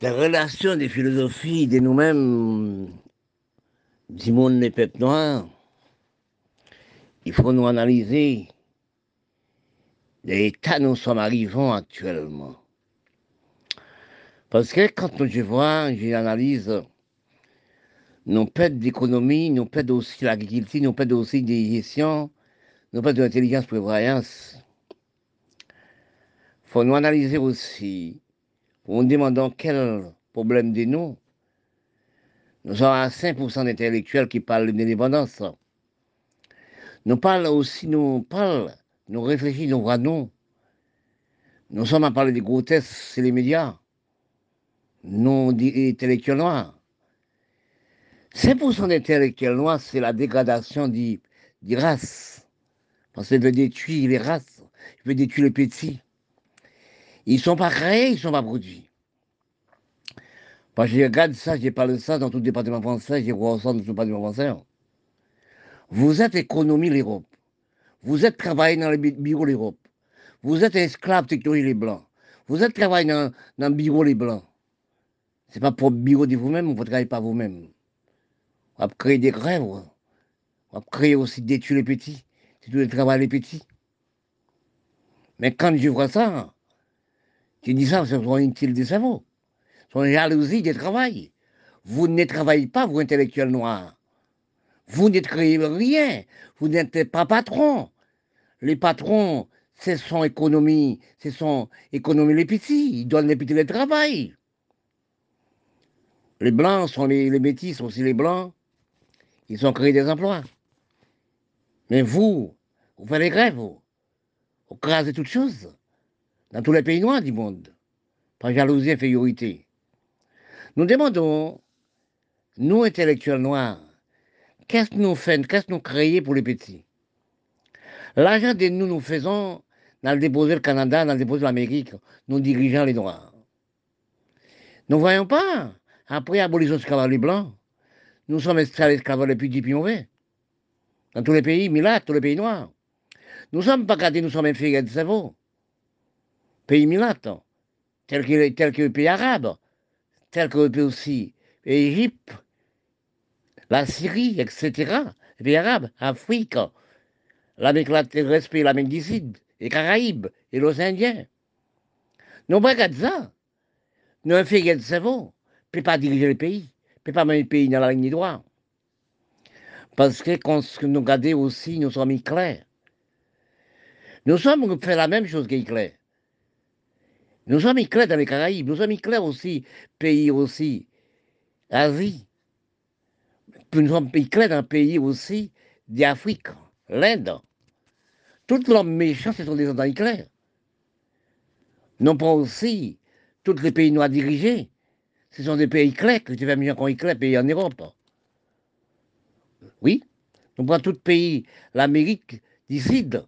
des relations, des philosophies de nous-mêmes, du monde des peuples noirs, il faut nous analyser l'état où nous sommes arrivés actuellement. Parce que quand je vois, j'analyse nous perdons d'économie, nous perdons aussi l'agriculture, nous perdons aussi des gestions, nous perdons l'intelligence prévoyance. Il faut nous analyser aussi, en demandant quel problème de nous. Nous sommes à 5% d'intellectuels qui parlent d'indépendance. Nous parlons aussi, nous parlons, nous réfléchissons, nous voyons nous. Nous sommes à parler des grotesques, c'est les médias. Nous, intellectuels noirs. 5% d'intellectuels noirs, c'est la dégradation des, races. Parce qu'il veut détruire les races, il veut détruire les petits. Ils ne sont pas créés, ils ne sont pas produits. Parce que je regarde ça, j'ai parlé de ça dans tout le département français, j'ai vois ça dans tout le département français. Vous êtes économie l'Europe. Vous êtes travaillé dans le bureau l'Europe. Vous êtes esclave technologie les Blancs. Vous êtes travaillé dans, dans le bureau les Blancs. Ce n'est pas pour le bureau de vous-même, vous ne travaillez pas vous-même. On va créer des grèves. On va créer aussi détruire les petits. Détruire le travail les petits. Mais quand je vois ça, je dis ça, c'est une inutile de cerveau. C'est une jalousie du travail. Vous ne travaillez pas, vous, intellectuels noirs. Vous ne créez rien. Vous n'êtes pas patron. Les patrons, c'est son économie, c'est son économie les petits. Ils donnent les petits le travail. Les blancs sont les, les métis, sont aussi les blancs. Ils ont créé des emplois. Mais vous, vous faites des grèves, vous. Vous crasez toutes choses. Dans tous les pays noirs du monde. Par jalousie, infériorité. Nous demandons, nous intellectuels noirs, qu'est-ce que nous faisons, qu'est-ce que nous créons pour les petits? L'argent que nous nous faisons dans le déposer le Canada, dans le déposer l'Amérique, nous dirigeons les Noirs. Nous ne voyons pas, après l'abolition de les Blancs, nous sommes installés esclaves les plus puis mauvais. Dans tous les pays, Milat, tous les pays noirs. Nous ne sommes pas gardés, nous sommes inférieurs de cerveau. Pays Milat, tel que, tel que les pays arabes, tel que le pays aussi l'Égypte, la Syrie, etc., les pays arabes, Afrique, l'Amérique latine, l'Amérique du Sud, les Caraïbes et les Indiens. Nous ne pas ça. Nous inférieurs de cerveau, ne peut pas diriger le pays peut pas mettre le pays dans la ligne droite. Parce que quand nous regardons aussi, nous sommes clairs. Nous sommes fait la même chose qu'Hitler. Nous sommes clairs dans les Caraïbes, nous sommes clairs aussi, pays aussi, Asie. nous sommes clairs dans le pays aussi d'Afrique, l'Inde. Tous l'homme méchant, ce sont des gens clairs. Non pas aussi tous les pays noirs dirigés, ce sont des pays clairs que tu vas mieux qu'on clairs, pays en Europe. Oui, nous prenons tout pays, l'Amérique du Sud.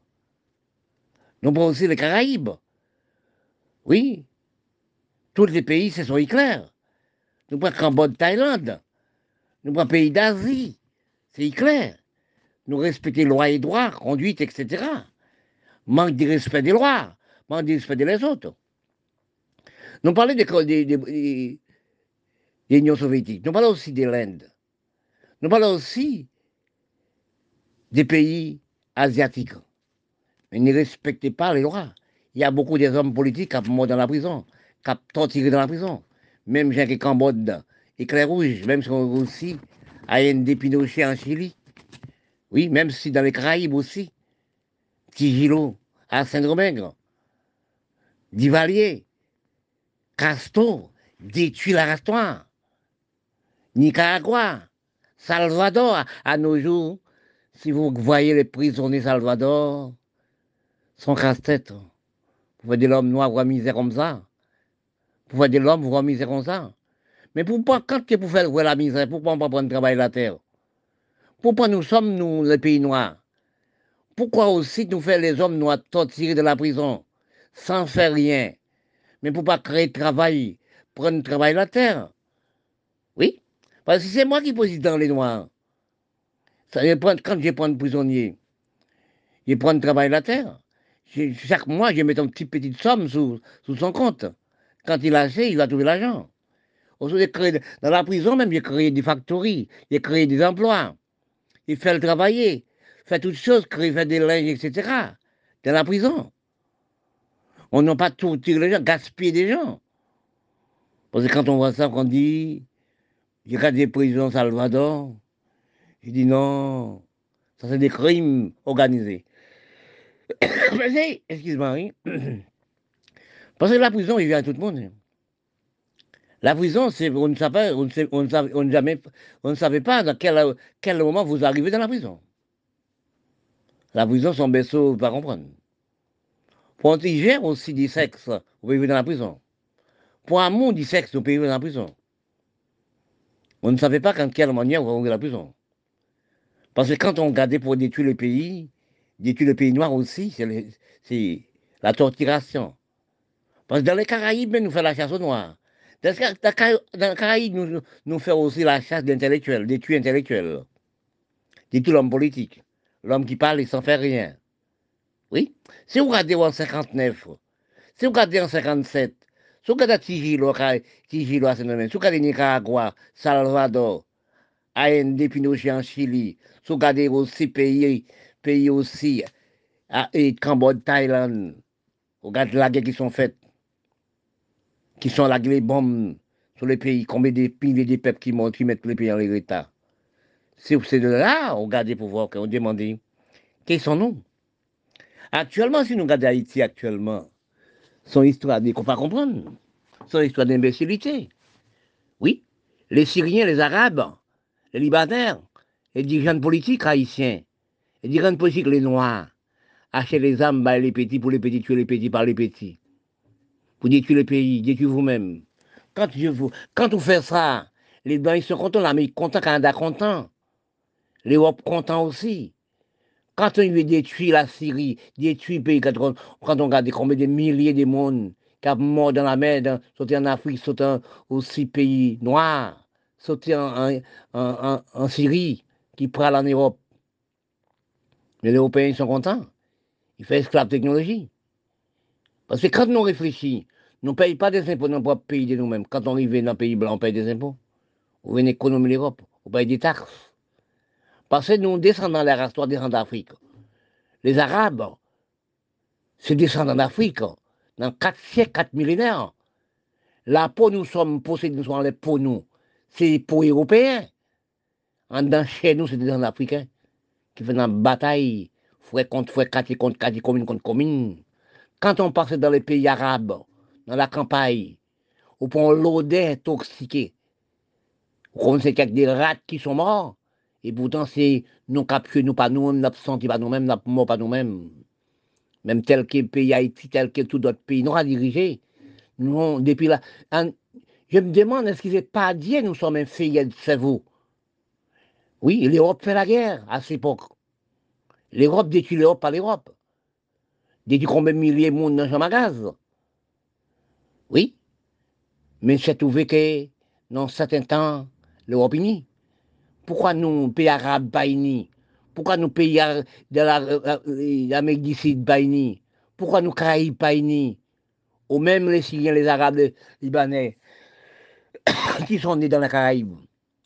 Nous prenons aussi les Caraïbes. Oui, tous les pays, ce sont éclairs. Nous prenons Cambodge, Thaïlande. Nous prenons pays d'Asie. C'est éclair. Nous respectons les lois et droits, conduite, etc. Manque de respect des lois, manque de respect des autres. Nous parlons des, des, l'Union soviétique. Nous parlons aussi de l'Inde. Nous parlons aussi des pays asiatiques. Ils ne respectent pas les lois. Il y a beaucoup d'hommes politiques qui sont morts dans la prison, qui sont torturés dans la prison. Même gens qui Cambodge, Éclair Rouge, même si on aussi à Pinochet en Chili. Oui, même si dans les Caraïbes aussi. Tigilo, à Saint-Domingue, Divalier, Castro, détruit la. Nicaragua, Salvador, à nos jours, si vous voyez les prisonniers Salvador, sont casse-tête. Vous voyez l'homme noir misère comme ça. Voyez l'homme misère comme ça. Mais pourquoi, quand vous faites voir la misère, pourquoi on ne pas prendre travail la terre Pourquoi nous sommes, nous, les pays noirs Pourquoi aussi nous faisons les hommes noirs torturer de la prison sans faire rien Mais pour pas créer de travail, prendre travail la terre? Oui parce que c'est moi qui dans les noirs. Quand je prends prisonnier, je prends travail de la terre. Chaque mois, je mets une petite petite somme sous, son compte. Quand il a assez, il va trouver l'argent. Dans la prison même, il créé des factories, il créé des emplois, il fait le travailler, fait toutes choses, créer, fait des linges, etc. Dans la prison. On n'a pas tout les gens, gaspillé des gens. Parce que quand on voit ça, qu'on dit, a des prisons Salvador, je dis non, ça c'est des crimes organisés. Excuse-moi. Parce que la prison, il vient à tout le monde. La prison, on ne savait, on ne, on savait, on jamais, on ne savait pas dans quel, quel moment vous arrivez dans la prison. La prison, son berceau, vous ne pas comprendre. Pour un gère aussi du sexe, vous pouvez vivre dans la prison. Pour un monde du sexe, vous pouvez vivre dans la prison. On ne savait pas quand quelle manière vous allez dans la prison. Parce que quand on regardait pour détruire le pays, détruire le pays noir aussi, c'est la torturation. Parce que dans les Caraïbes, nous faisons la chasse aux noirs. Dans les Caraïbes, nous, faisons aussi la chasse d'intellectuels, détruire intellectuels. Détruire l'homme politique, l'homme qui parle et sans faire rien. Oui. Si vous regardez en 59, si vous regardez en 57, si vous regardez Tigilo, Tigilo à si vous regardez Nicaragua, Salvador, AND, Pinochet en Chili, si vous regardez aussi pays, pays aussi, et Cambodge, Thaïlande, vous regardez la guerre qui sont faites, qui sont la les bombes sur les pays, combien de pays des peuples qui montent, qui mettent les pays en l'état. C'est de là, on regarde pour voir, qu'on demande, qui sont-nous Actuellement, si nous regardons Haïti actuellement, son histoire qu'on ne pas comprendre, son histoire d'imbécilité. Oui, les Syriens, les Arabes, les Libanais, les dirigeants politiques haïtiens, les dirigeants politiques, les Noirs, achètent les âmes par les petits pour les petits, tuer les petits par les petits. Pour détruire le pays, détruire vous-même. Quand, vous, quand faites ça, les Blancs, ils sont contents, l'Amérique content, Canada content, l'Europe content aussi. Quand on veut détruire la Syrie, détruire le pays, quand on, regarde combien de milliers de monde qui sont morts dans la mer, sauté en Afrique, sauté aussi pays noirs, sauté en, en, Syrie, qui prennent en Europe. Mais les Européens sont contents. Ils font esclave technologie. Parce que quand nous réfléchissons, nous ne payons pas des impôts dans notre propre pays de nous-mêmes. Quand on arrive dans un pays blanc, on paye des impôts. On vient économiser l'Europe, on paye des taxes. Parce que nous descendons la race, nous descendons d'Afrique. Les Arabes, c'est descendants d'Afrique, dans quatre siècles, quatre millénaires. La peau, nous sommes possédés, nous sommes les peaux, nous. C'est peau européens. En dans chez nous, c'est des africains qui font une bataille, frère contre frère, quartier contre quartier, commune contre commune. Quand on passe dans les pays arabes, dans la campagne, on prend l'odeur intoxiquée. On sait qu'il y a des rats qui sont morts. Et pourtant, c'est nous capturons nous pas nous-mêmes, nous senti pas nous-mêmes, nous mort pas nous-mêmes. Même tel que le pays Haïti, tel que tout d'autres pays, nous a dirigé. Nous, depuis là, je me demande, est-ce qu'il n'est pas Dieu, nous sommes fille de cerveau? Oui, l'Europe fait la guerre à cette époque. L'Europe détruit l'Europe par l'Europe. Détruit combien de milliers de monde dans un magasin? Oui. Mais c'est trouvé que, dans certains temps, l'Europe unie. Pourquoi nous, pays arabes, pas Pourquoi nous, pays de l'Amérique du Sud, pas Pourquoi nous, Caraïbes, pas Ou même les Syriens, les Arabes, les Libanais, qui sont nés dans la Caraïbe?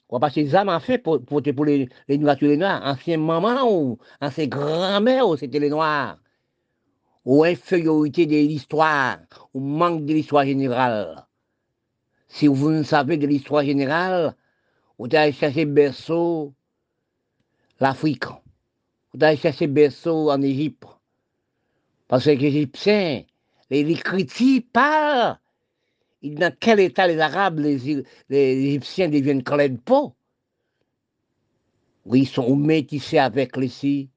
Parce que ça m'a fait pour, pour, pour les, les Noirs les Noirs. Ancien maman ou ancien grand-mère, c'était les Noirs. Ou infériorité de l'histoire, ou manque de l'histoire générale. Si vous ne savez de l'histoire générale, vous allez chercher berceau l'Afrique. Vous allez chercher berceau en Égypte. Parce que les Égyptiens, les, critiques parlent. Dans quel état les Arabes, les, Égyptiens deviennent de peau Oui, ils sont métissés avec les,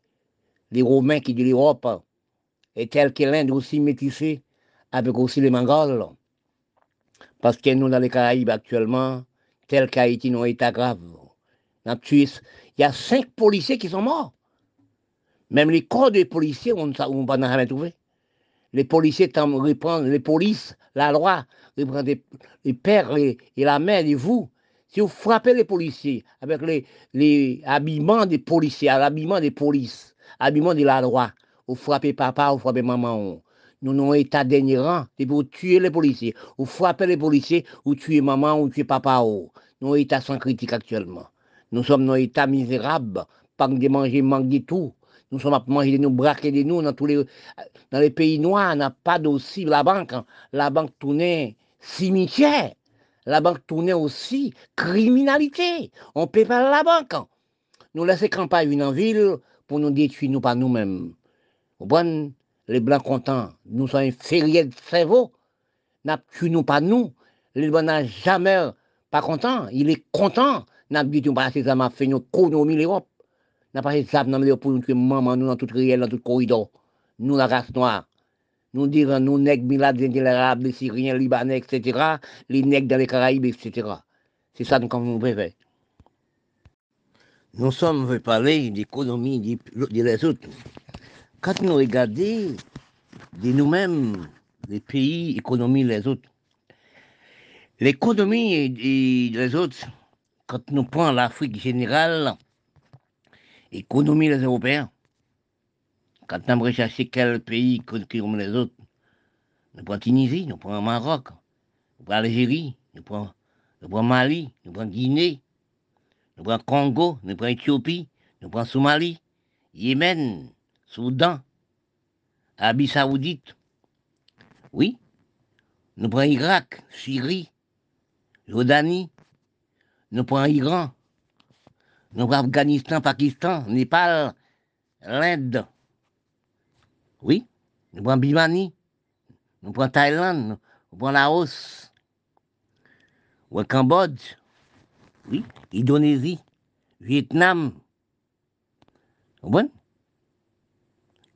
les Romains qui de l'Europe. Et tel que l'Inde aussi métissée avec aussi les Mongols. Parce que nous, dans les Caraïbes actuellement, tel qu'Haïti, non état grave. Suisse, il y a cinq policiers qui sont morts. Même les corps des policiers, on ne va jamais trouver. Les policiers reprennent, les polices, la loi, reprennent les, pères et, la mère et vous. Si vous frappez les policiers avec les, les habillements des policiers, l'habillement des polices, l'habillement de la loi, vous frappez papa, vous frappez maman, nous avons un état dernier rang, c'est pour tuer les policiers, ou frapper les policiers, ou tuer maman, ou tuer papa. Ou. Nous sommes état sans critique actuellement. Nous sommes dans un état misérable, pas de manger, manque de tout. Nous sommes à manger de nous, braquer de nous dans tous les, dans les pays noirs, n'a pas d'aussi la banque. Hein. La banque tournait cimetière. La banque tournait aussi criminalité. On ne paie pas la banque. Nous laissons campagne en ville pour nous détruire, nous, pas nous-mêmes. Bon, les blancs contents, nous sommes inférieurs de cerveau, n'a nous pas nous. Les blancs n'a jamais pas content, il est content, n'a dit nous pas ces âmes fait une économie l'Europe. N'a pas ces âmes pour nous tuer maman, nous dans toute réel, dans tout corridor. Nous, la race noire. Nous dirons, nous, nègres, milades, les arabes, les syriens, les libanais, etc., les nègres dans les Caraïbes, etc. C'est ça nous, nous préférons. Nous sommes, veut parler d'économie des autres. Quand nous regardons de nous-mêmes, les pays, économie les autres, l'économie des autres, quand nous prenons l'Afrique générale, économie les Européens, quand nous recherchons quel pays comme les autres, nous prenons Tunisie, nous prenons Maroc, nous prenons Algérie, nous prenons, nous prenons Mali, nous prenons Guinée, nous prenons Congo, nous prenons Éthiopie, nous prenons Somalie, Yémen, Soudan, Arabie Saoudite. Oui. Nous prenons Irak, Syrie, Jordanie. Nous prenons Iran. Nous prenons Afghanistan, Pakistan, Népal, l'Inde. Oui. Nous prenons Bimani. Nous prenons Thaïlande. Nous prenons Laos. Ou Cambodge. Oui. Indonésie. Vietnam.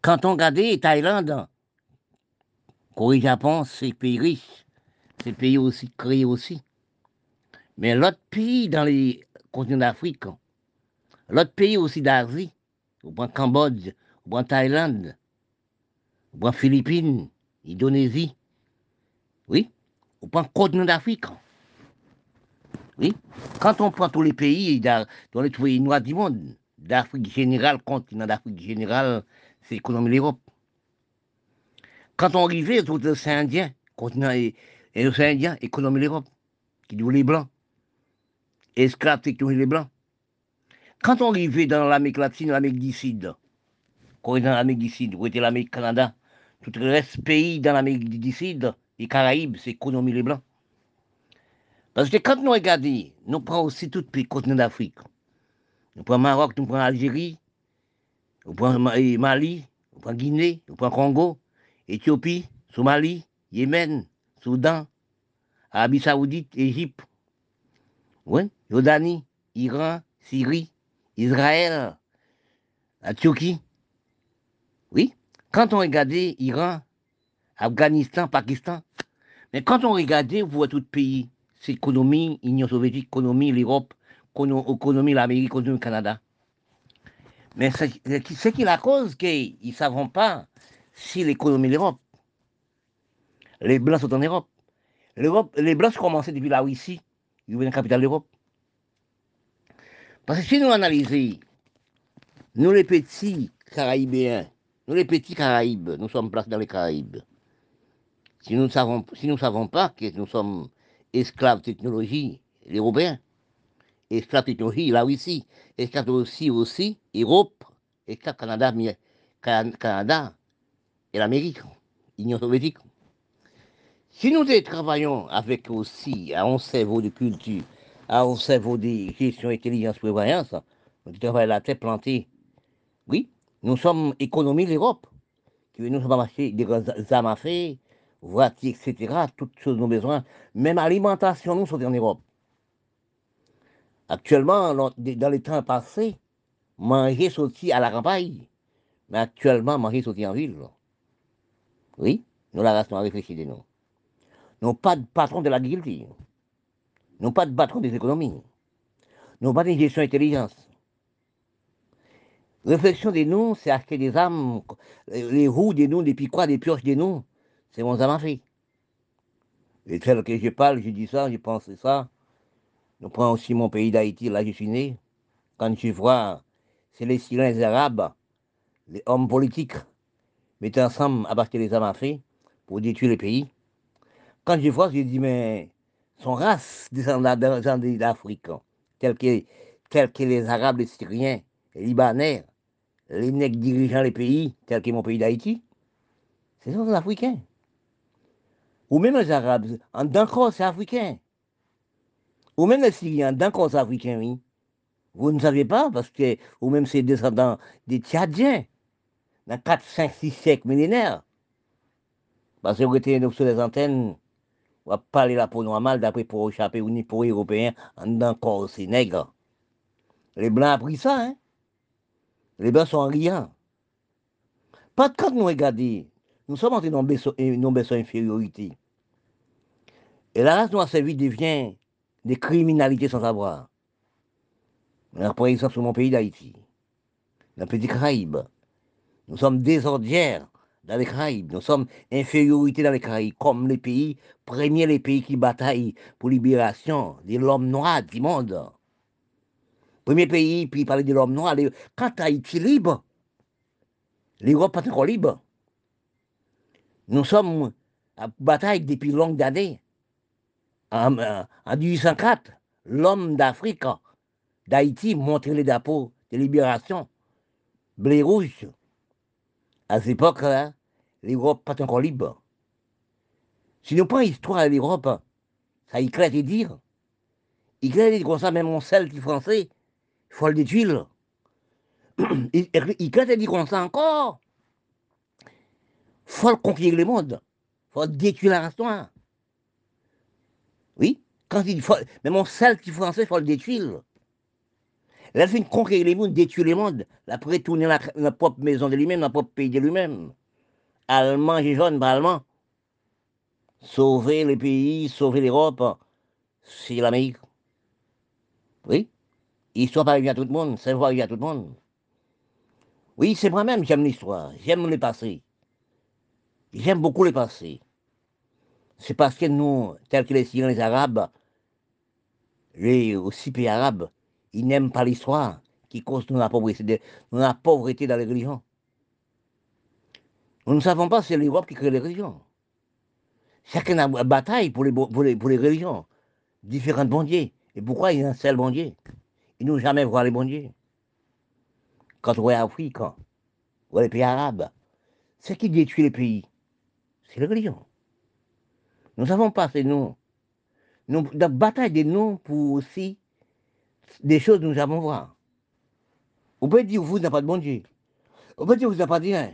Quand on regarde Thaïlande, Corée, Japon, c'est pays riche, c'est pays aussi créé aussi. Mais l'autre pays dans les continents d'Afrique, l'autre pays aussi d'Asie, au point Cambodge, au point Thaïlande, au point Philippines, Indonésie, oui, au point continent d'Afrique. Oui, quand on prend tous les pays dans les pays noirs du monde, d'Afrique générale, continent d'Afrique générale, c'est l'économie de l'Europe. Quand on arrivait aux océans Indiens, continent et, l'océan Indien, économie de l'Europe, qui dit les Blancs, esclaves technologie les Blancs. Quand on arrivait dans l'Amérique latine, l'Amérique du Sud, quand on est dans l'Amérique du Sud, où était l'Amérique Canada, tout le reste pays dans l'Amérique du Sud, les Caraïbes, c'est économie les Blancs. Parce que quand nous regardons, nous prenons aussi tout les continents d'Afrique. Nous prenons Maroc, nous prenons Algérie, nous prenons Mali, nous prenons Guinée, nous prenons Congo, Éthiopie, Somalie, Yémen, Soudan, Arabie Saoudite, Égypte, Jordanie, Iran, Syrie, Israël, la Turquie. Quand on regardait Iran, Afghanistan, Pakistan, mais quand on regardait, vous voyez tout le pays, c'est l'économie, l'Union soviétique, l'économie, l'Europe, l'économie, l'Amérique, l'économie, le Canada. Mais c'est qui la cause qu'ils ne savent pas si l'économie de l'Europe. Les Blancs sont en Europe. Les Blancs commencé depuis la Russie, ils viennent la capitale de l'Europe. Parce que si nous analysons, nous les petits Caraïbéens, nous les petits Caraïbes, nous sommes placés dans les Caraïbes. Si nous ne savons, pas que nous sommes esclaves technologie, les Européens, esclaves technologie, la Russie, esclaves aussi, aussi, Europe, esclaves Canada, Canada et l'Amérique, l'Union soviétique. Si nous travaillons avec aussi un cerveau de culture, un cerveau de gestion, intelligence, prévoyance, nous travaillons la tête plantée. Oui, nous sommes économie l'Europe. Nous sommes acheter des armes à faire, voitures, etc. Toutes choses nous besoin. Même alimentation, nous sommes en Europe. Actuellement, dans les temps passés, manger sorti à la campagne, mais actuellement, manger sorti en ville. Oui, nous la race réfléchi de nous. Nous pas de patron de l'agriculture. Nous pas de patron des économies. Nous pas de gestion intelligence. Réflexion de nous, c'est acheter des armes, les roues de nous, des piquois, des pioches de nous. C'est mon fait. Et tel que je parle, je dis ça, je pense ça. Nous prenons aussi mon pays d'Haïti, là je suis né. Quand je vois, c'est les Arabes, les hommes politiques, mettent ensemble à armes à feu, pour détruire les pays. Quand je vois, je dis, mais son race descendant d'Afrique, tels que, tels que les Arabes, les Syriens, les Libanais, les nègres dirigeant les pays, tels que mon pays d'Haïti, ce sont des Africains. Ou même les Arabes, en d'accord, c'est africain. Ou même les Syriens, d'accord, c'est africain, oui. Vous ne savez pas, parce que, ou même c'est descendants des Tchadiens, dans 4, 5, 6 siècles millénaires. Parce que vous êtes sur les antennes, on va parler là pour normal, d'après pour échapper ou ni pour européens, en encore ces nègres. Les Blancs ont pris ça, hein. Les Blancs sont en riant. Pas de nous regardons, nous sommes entrés dans une infériorité. Et la race noire servie devient des criminalités sans savoir. Par exemple, sur mon pays d'Haïti, dans le petit Caraïbe, nous sommes désordinaires dans les Caraïbes, nous sommes infériorité dans les Caraïbes, comme les pays, premiers les pays qui bataillent pour libération de l'homme noir du monde. Premier pays, puis parler de l'homme noir, quand Haïti libre, l'Europe pas encore libre. Nous sommes à bataille depuis longues années. En, en 1804, l'homme d'Afrique, d'Haïti, montrait les drapeaux de libération, blé rouge. À cette époque-là, l'Europe pas encore libre. Si nous prenons l'histoire de l'Europe, ça éclate et dire. Il éclate comme ça, même mon qui français, il faut le détruire. Il éclate et dit comme ça encore faut conquérir le monde. faut détruire la race Oui, quand il faut, même mon seul qui français, faut le détruire. Là, il conquérir le monde, détruire le monde. Après, tourner la, la propre maison de lui-même, la propre pays de lui-même. Allemand et jaune, pas allemand. Sauver les pays, sauver l'Europe, c'est l'Amérique. Oui, histoire pas à tout le monde, savoir à tout le monde. Oui, c'est moi-même, j'aime l'histoire, j'aime le passé. J'aime beaucoup les passés. C'est parce que nous, tels que les Syriens, les Arabes, les aussi pays arabes, ils n'aiment pas l'histoire qui cause nous la pauvreté, pauvreté dans les religions. Nous ne savons pas c'est l'Europe qui crée les religions. Chacun a bataille pour les, pour les, religions, différents bons dieux. Et pourquoi il y a un seul bon Dieu Ils n'ont jamais vu les dieux. Quand on voit l'Afrique, ou les pays arabes, c'est qui détruit les pays? C'est la religion. Nous savons pas, c'est nous. Nous, la bataille de nous pour aussi des choses que nous avons voir. On peut dire vous n'avez pas de bon Dieu. On peut dire vous n'avez pas de rien.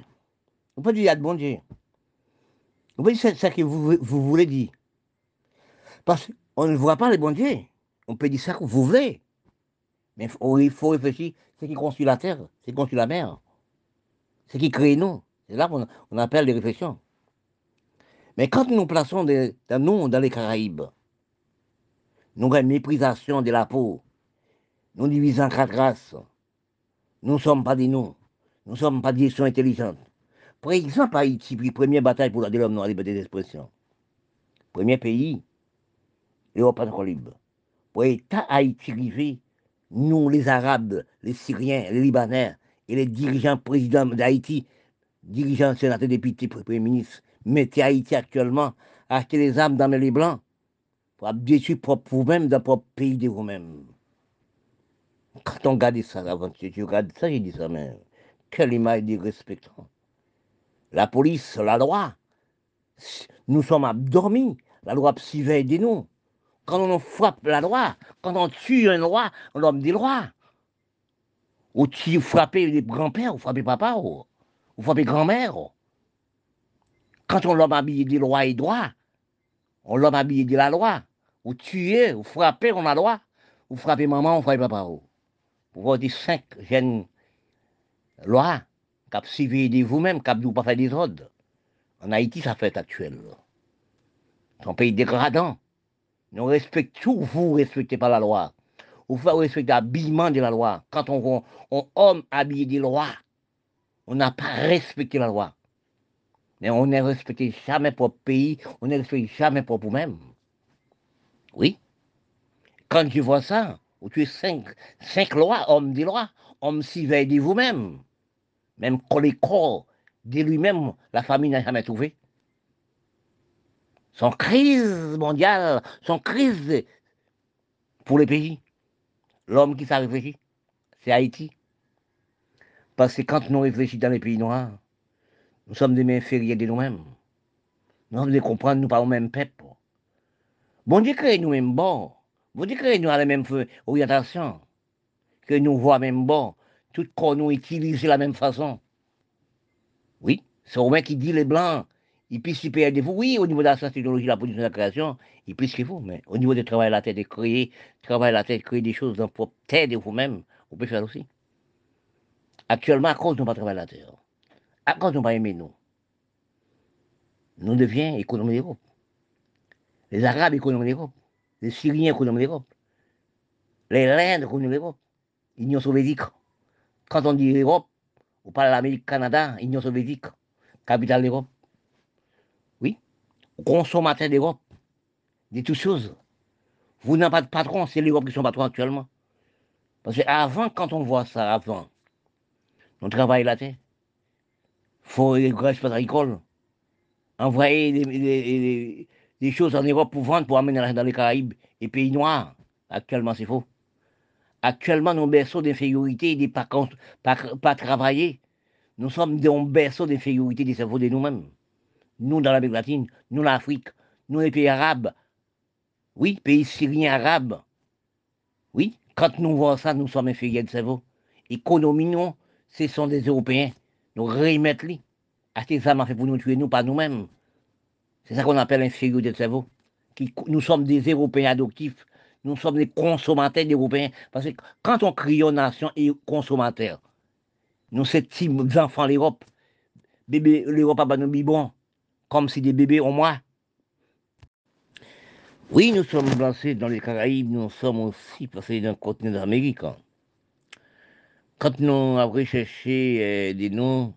On peut dire il y a de bon Dieu. On peut dire c'est ça que vous, vous voulez dire. Parce qu'on ne voit pas les bon. On peut dire ça que vous voulez. Mais il faut réfléchir. C'est qui construit la terre, c'est qui construit la mer. C'est qui crée nous. C'est là qu'on appelle les réflexions. Mais quand nous plaçons des, nous dans les Caraïbes, nous avons une méprisation de la peau, nous divisons en quatre races. Nous ne sommes pas des nous, nous ne sommes pas des nations intelligentes. Par exemple, Haïti, puis première bataille pour la l'homme noir, liberté d'expression. Premier pays, l'Europe encore libre. Pour l'État Haïti arrivé, nous, les Arabes, les Syriens, les Libanais et les dirigeants présidents d'Haïti, dirigeants, sénateurs, députés, premiers ministres, mettez Haïti actuellement, acheter les armes dans les blancs pour détruire vous-même dans votre pays de vous-même. Quand on regarde ça, avant tu regardes ça, j'ai dit ça, mais quelle image de. La police, la loi, nous sommes abdormis, la loi surveille de nous. Quand on frappe la loi, quand on tue un roi, l'homme des lois. Ou tu frappes les grands-pères, ou frappez papa, ou, ou frappez grand-mère. Quand on l'homme habillé de loi et droit, on l'homme habillé de la loi, ou tuer, ou frapper, on a loi, ou frapper maman, ou frapper papa. Vous voyez cinq jeunes lois, cap de vous-même, cap vous pas faire des ordres. En Haïti, ça fait actuel. C'est un pays dégradant. Nous respectons vous respectez pas la loi. Vous faites respecter l'habillement de la loi. Quand on un homme habillé de loi, on n'a pas respecté la loi. Mais on n'est respecté jamais pour le pays, on n'est respecté jamais pour vous-même. Oui. Quand je vois ça, où tu es cinq, cinq lois, hommes des lois, hommes veille de vous-même. Même quand les corps de lui-même, la famille n'a jamais trouvé. Son crise mondiale, son crise pour les pays. L'homme qui s'est réfléchi, c'est Haïti. Parce que quand nous réfléchissons dans les pays noirs, nous sommes des inférieurs de nous-mêmes. Nous sommes des comprendre, nous pas au même peuple. Bon Dieu crée nous-mêmes bon. Bon Dieu crée nous à la même orientation. Que nous voit même bon. Tout corps nous utilise de la même façon. Oui, c'est Romain qui dit les blancs, ils puissent super de vous. Oui, au niveau de la science, technologie, la production de la création, ils puissent que vous. Mais au niveau du travail de la tête, de créer, travail de la tête, créer des choses dans votre tête de vous-même, vous pouvez faire aussi. Actuellement, à cause de pas travailler la terre, à cause de pas aimer nous, nous devions économie d'Europe. Les Arabes économie d'Europe. Les Syriens économie d'Europe. Les Indes économie d'Europe. L'Union soviétique. Quand on dit Europe, on parle de l'Amérique, Canada, Union soviétique, capitale d'Europe. Consommateur d'Europe, de toutes choses. Vous n'avez pas de patron, c'est l'Europe qui sont patrons actuellement. Parce qu'avant, quand on voit ça, avant, on travaille la terre, faut les espaces agricoles, envoyer des, des, choses en Europe pour vendre, pour amener dans les Caraïbes et pays noirs. Actuellement, c'est faux. Actuellement, nos berceaux d'infériorité, des pas, pas, pas travailler. Nous sommes dans un berceau d'infériorité des cerveaux de nous-mêmes. Nous, dans l'Amérique latine, nous, l'Afrique, nous, les pays arabes. Oui, pays syriens arabes. Oui, quand nous voyons ça, nous sommes inférieurs de cerveau. Économie, nous, ce sont des Européens. Nous remettons les. Acheter ça fait pour nous tuer, nous, pas nous-mêmes. C'est ça qu'on appelle infériorité de cerveau. nous sommes des Européens adoptifs nous sommes des consommateurs d'Européens. Parce que quand on crie aux nations et consommateurs, nous, ces petits enfants l'Europe, bébé, l'Europe a pas nous bon, comme si des bébés ont moi. Oui, nous sommes placés dans les Caraïbes, nous sommes aussi passés dans le continent d'Amérique. Quand nous avons recherché euh, des noms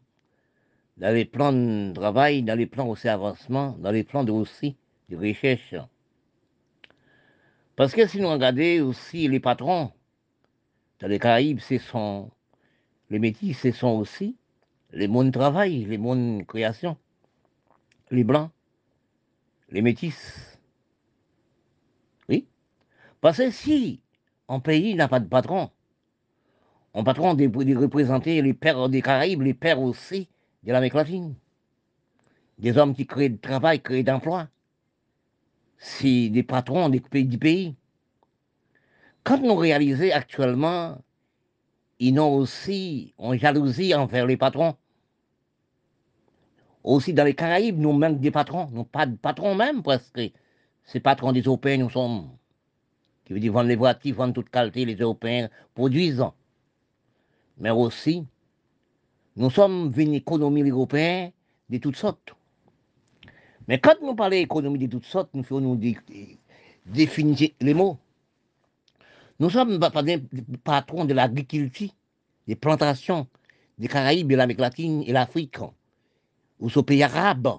dans les plans de travail, dans les plans aussi avancement, dans les plans de aussi de recherche, parce que si nous regardons aussi les patrons dans les Caraïbes, ce sont les métis, ce sont aussi les mondes travail, les mondes création, les blancs, les métis. Oui. Parce que si un pays n'a pas de patron, un patron de, représenter les pères des Caraïbes, les pères aussi de l'Amérique latine. Des hommes qui créent de travail, créent d'emplois c'est des patrons des pays du pays. Quand nous réalisons actuellement, ils ont aussi une jalousie envers les patrons. Aussi dans les Caraïbes, nous manquons des patrons. Nous pas de patrons même presque. Ces patrons des Européens, nous sommes. Qui veut dire vendre les voitures, vendre toute qualité, les Européens produisent. Mais aussi, nous sommes venus économiser les Européens de toutes sortes. Mais quand nous parlons d'économie de toutes sortes, nous faisons nous définir les mots. Nous sommes des patrons de l'agriculture, des plantations, des Caraïbes, de l'Amérique latine et l'Afrique, ou ce pays arabe.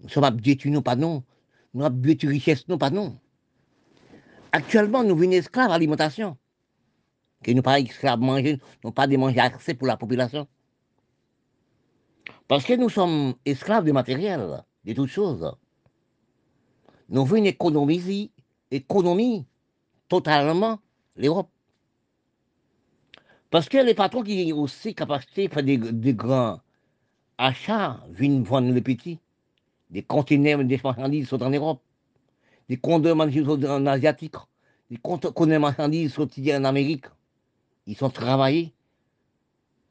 Nous sommes habitués, nous, pas nous. Nous habitués richesse, nous, pas nous. Actuellement, nous venons esclaves à l'alimentation. Que nous pas esclaves manger, nous pas de manger assez pour la population. Parce que nous sommes esclaves de matériel de toutes choses. Nous voulons économiser, économie totalement l'Europe. Parce que les patrons qui ont aussi capacité de faire des, grands achats viennent vendre les petits. Des conteneurs, des marchandises sont en Europe. Des conteneurs marchandises sont en Asiatique. Des conteneurs marchandises sont en Amérique. Ils sont travaillés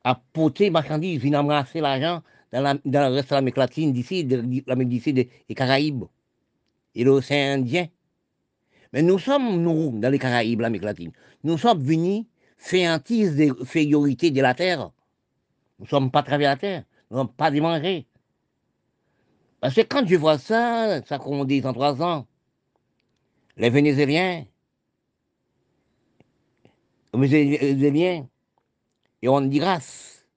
à porter marchandises, viennent embrasser l'argent dans, le reste de l'Amérique latine, d'ici, de l'Amérique d'ici, des Caraïbes et l'océan Indien. Mais nous sommes, nous, dans les Caraïbes, l'Amérique latine, nous sommes venus féantises des fériorités de la terre. Nous ne sommes pas travers la terre, sommes pas des manger. Parce que quand je vois ça, ça qu'on dit en trois ans, les Vénézuéliens, les Vénézuéliens, et on dit grâce,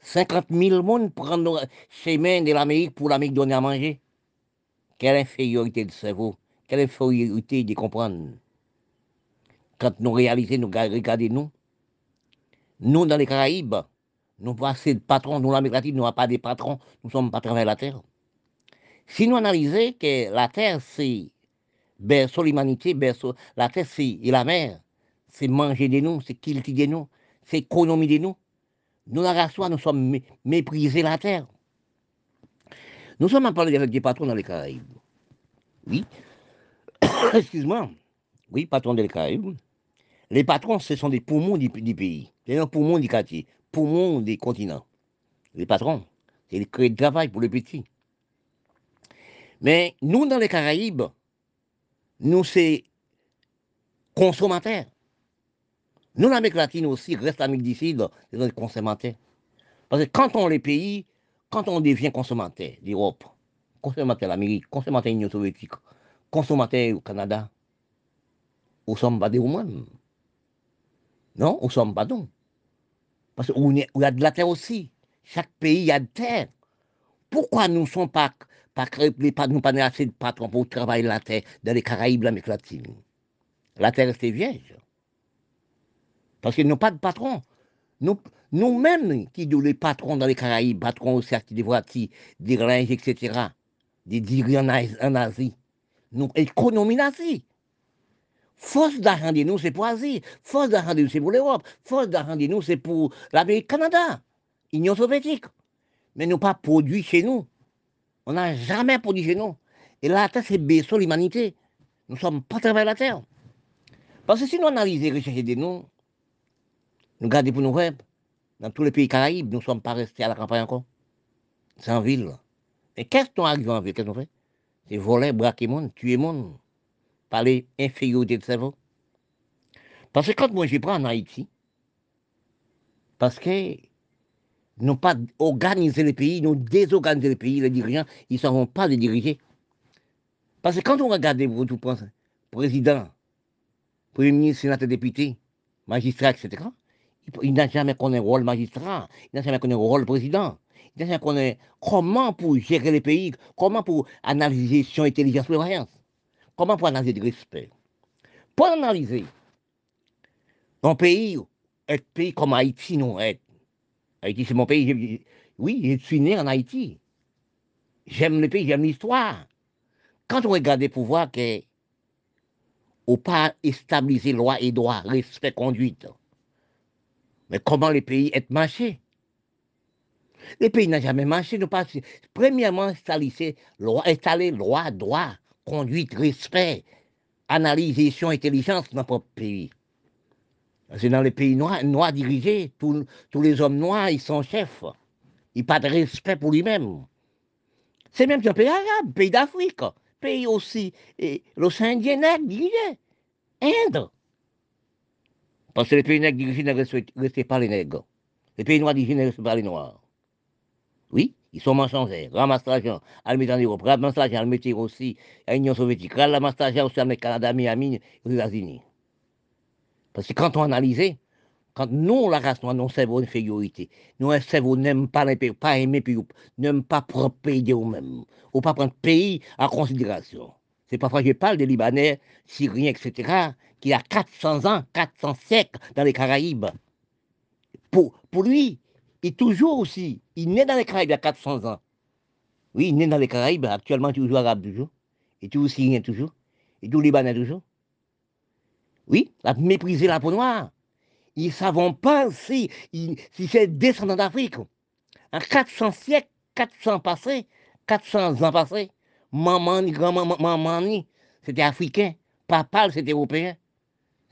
50 000 monde prennent chemin de l'Amérique pour l'Amérique donner à manger. Quelle infériorité de cerveau, quelle infériorité de comprendre. Quand nous réalisons, nous regardons nous, nous dans les Caraïbes, nous pas assez de patrons, nous l'Amérique nous n'avons pas de patrons, nous sommes pas travers la terre. Si nous analysons que la Terre, c'est berceau l'humanité, berceau, la Terre, c'est la mer, c'est manger de nous, c'est cultiver de nous, c'est économie de nous. Nous, la race, nous sommes méprisés la Terre. Nous sommes en parler avec des patrons dans les Caraïbes. Oui. Excuse-moi. Oui, patrons des Caraïbes. Les patrons, ce sont des poumons du, pays. C'est un poumon du quartier, poumons des continents. Les patrons, c'est le crédit de travail pour les petits. Mais nous, dans les Caraïbes, nous, c'est consommateurs. Nous, l'Amérique latine aussi, reste l'Amérique du Sud, c'est consommateurs. Parce que quand on les pays, quand on devient consommateur d'Europe, consommateur de l'Amérique, consommateur de l'Union soviétique, consommateur au Canada, nous sommes pas des. Non, nous sommes pas. Parce y a de la terre aussi. Chaque pays a de terre. Pourquoi nous ne sommes pas, pas, pas, nous pas assez de patrons pour travailler la terre dans les Caraïbes, l'Amérique latine? La terre est vierge. Parce qu'ils n'ont pas de patron. Nous, nous-mêmes, qui sommes les patrons dans les Caraïbes, patrons au cercle des voitures, des linges, etc., des dirigeants en Asie, nous, économie nazie. Force d'argent de nous, c'est pour l'Asie. Force d'argent de nous, c'est pour l'Europe. Force d'argent de nous, c'est pour l'Amérique Canada, l'Union soviétique. Mais nous pas produit chez nous. On n'a jamais produit chez nous. Et la terre, c'est baissé l'humanité. Nous ne sommes pas travaillés la terre. Parce que si nous analysons les recherches de nous, regardons pour nous voir, dans tous les pays caraïbes, nous ne sommes pas restés à la campagne encore. C'est en ville. Mais qu'est-ce qu'on arrive en ville? Qu'est-ce qu'on fait? C'est voler, braquer monde, tuer monde par les infériorités de cerveau. Parce que quand moi je prends en Haïti, parce que nous pas organisé les pays, nous désorganisé les pays, les dirigeants, ils ne sauront pas les diriger. Parce que quand on regarde, vous tout président, premier ministre, sénateur, député, magistrat, etc., il, n'a jamais connu un rôle magistrat, il n'a jamais connu un rôle président, il n'a jamais connu comment pour gérer les pays, comment pour analyser son intelligence, prévoyance. Comment pour analyser du respect? Pour analyser un pays, un pays comme Haïti, non, Haïti, c'est mon pays. Oui, je suis né en Haïti. J'aime le pays, j'aime l'histoire. Quand on regarde les pouvoirs, que ou pas stabiliser loi et droit, respect, conduite. Mais comment les pays sont marchés? Les pays n'ont jamais marché, nous pas. Premièrement, installer loi, installer droit, conduite, respect, analyse, intelligence dans notre pays. C'est dans les pays noirs, noirs dirigés, tous, les hommes noirs, ils sont chefs. Ils n'ont pas de respect pour lui-même. C'est même un pays arabe, pays d'Afrique, pays aussi, l'océan Indien dirigé, Inde. Parce que les pays nègres dirigés ne respectent pas les nègres. Les pays noirs dirigés ne respectent pas les noirs. Oui, ils sont mensongers, mettre en Europe, le mettre aussi l'Union soviétique, ramassent l'argent aussi le Canada, Miami, aux États-Unis. Parce que quand on analyse, quand nous, la race noire, nous avons une infériorité, nous, cerveau n'aime pas pas aimer pays, n'aime pas propre pays de nous-mêmes, ou pas prendre pays en considération. C'est parfois je parle des Libanais, Syriens, etc., qui a 400 ans, 400 siècles dans les Caraïbes. Pour, pour lui, et toujours aussi, il naît dans les Caraïbes il y a 400 ans. Oui, il naît dans les Caraïbes, actuellement toujours arabe toujours. Et toujours syrien toujours. Et toujours libanais toujours. Oui, la mépriser la peau noire. Ils ne savent pas si, si c'est descendant d'Afrique. En 400 siècles, 400 passés, 400 ans passés, maman, grand-maman, maman, c'était africain. Papa, c'était européen.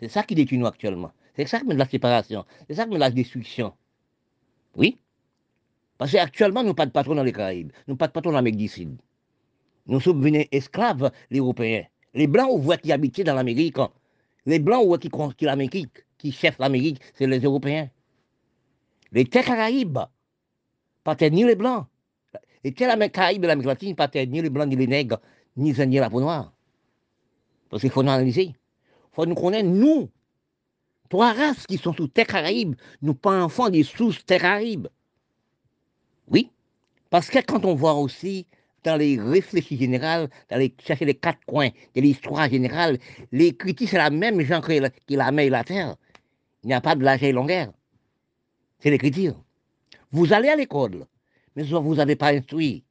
C'est ça qui détruit nous actuellement. C'est ça qui met la séparation. C'est ça qui met la destruction. Oui. Parce qu'actuellement, nous n'avons pas de patron dans les Caraïbes. Nous n'avons pas de patron dans l'Amérique du Sud. Nous sommes venus esclaves, les Européens. Les Blancs, on voit qui habitaient dans l'Amérique. Les Blancs, on voit qui, qui l'Amérique, qui chefent l'Amérique, c'est les Européens. Les terres Caraïbes, pas ni les Blancs. Les terres Caraïbes de l'Amérique latine, pas ni les Blancs, ni les Nègres, ni les Indiens, la peau noire. Parce qu'il faut nous analyser. Il faut nous connaître, nous, Trois races qui sont sous terre Caraïbe, nous pas enfants des sous terre Caraïbe. Oui, parce que quand on voit aussi dans les réfléchis générales, dans les chercher les quatre coins de l'histoire générale, les critiques, c'est la même gens que la, la mer et la terre. Il n'y a pas de l'âge et longueur. C'est l'écriture. Vous allez à l'école, mais vous n'avez pas instruit.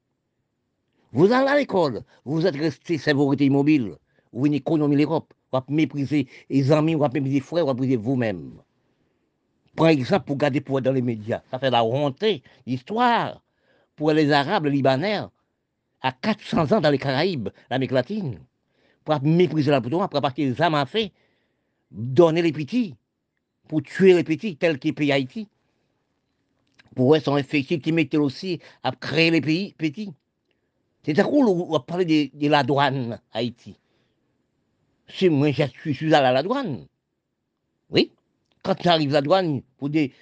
Vous allez à l'école, vous êtes resté sécurité immobile, vous venez économiser l'Europe, vous mépriser les amis, vous mépriser les frères, vous mépriser vous-même. Par exemple, pour garder pouvoir dans les médias, ça fait la honte, l'histoire pour les Arabes, les Libanais, à 400 ans dans les Caraïbes, l'Amérique latine, pour mépriser la pouvoir, pour partir des armes fait, donner les petits, pour tuer les petits, tel qu'il pays Haïti. Pour eux, sont effectifs qui mettent aussi à créer les pays petits. C'est cool, on va parler de, la douane Haïti. C'est moi, je suis à la douane. Oui. Quand tu arrives à la douane pour, des,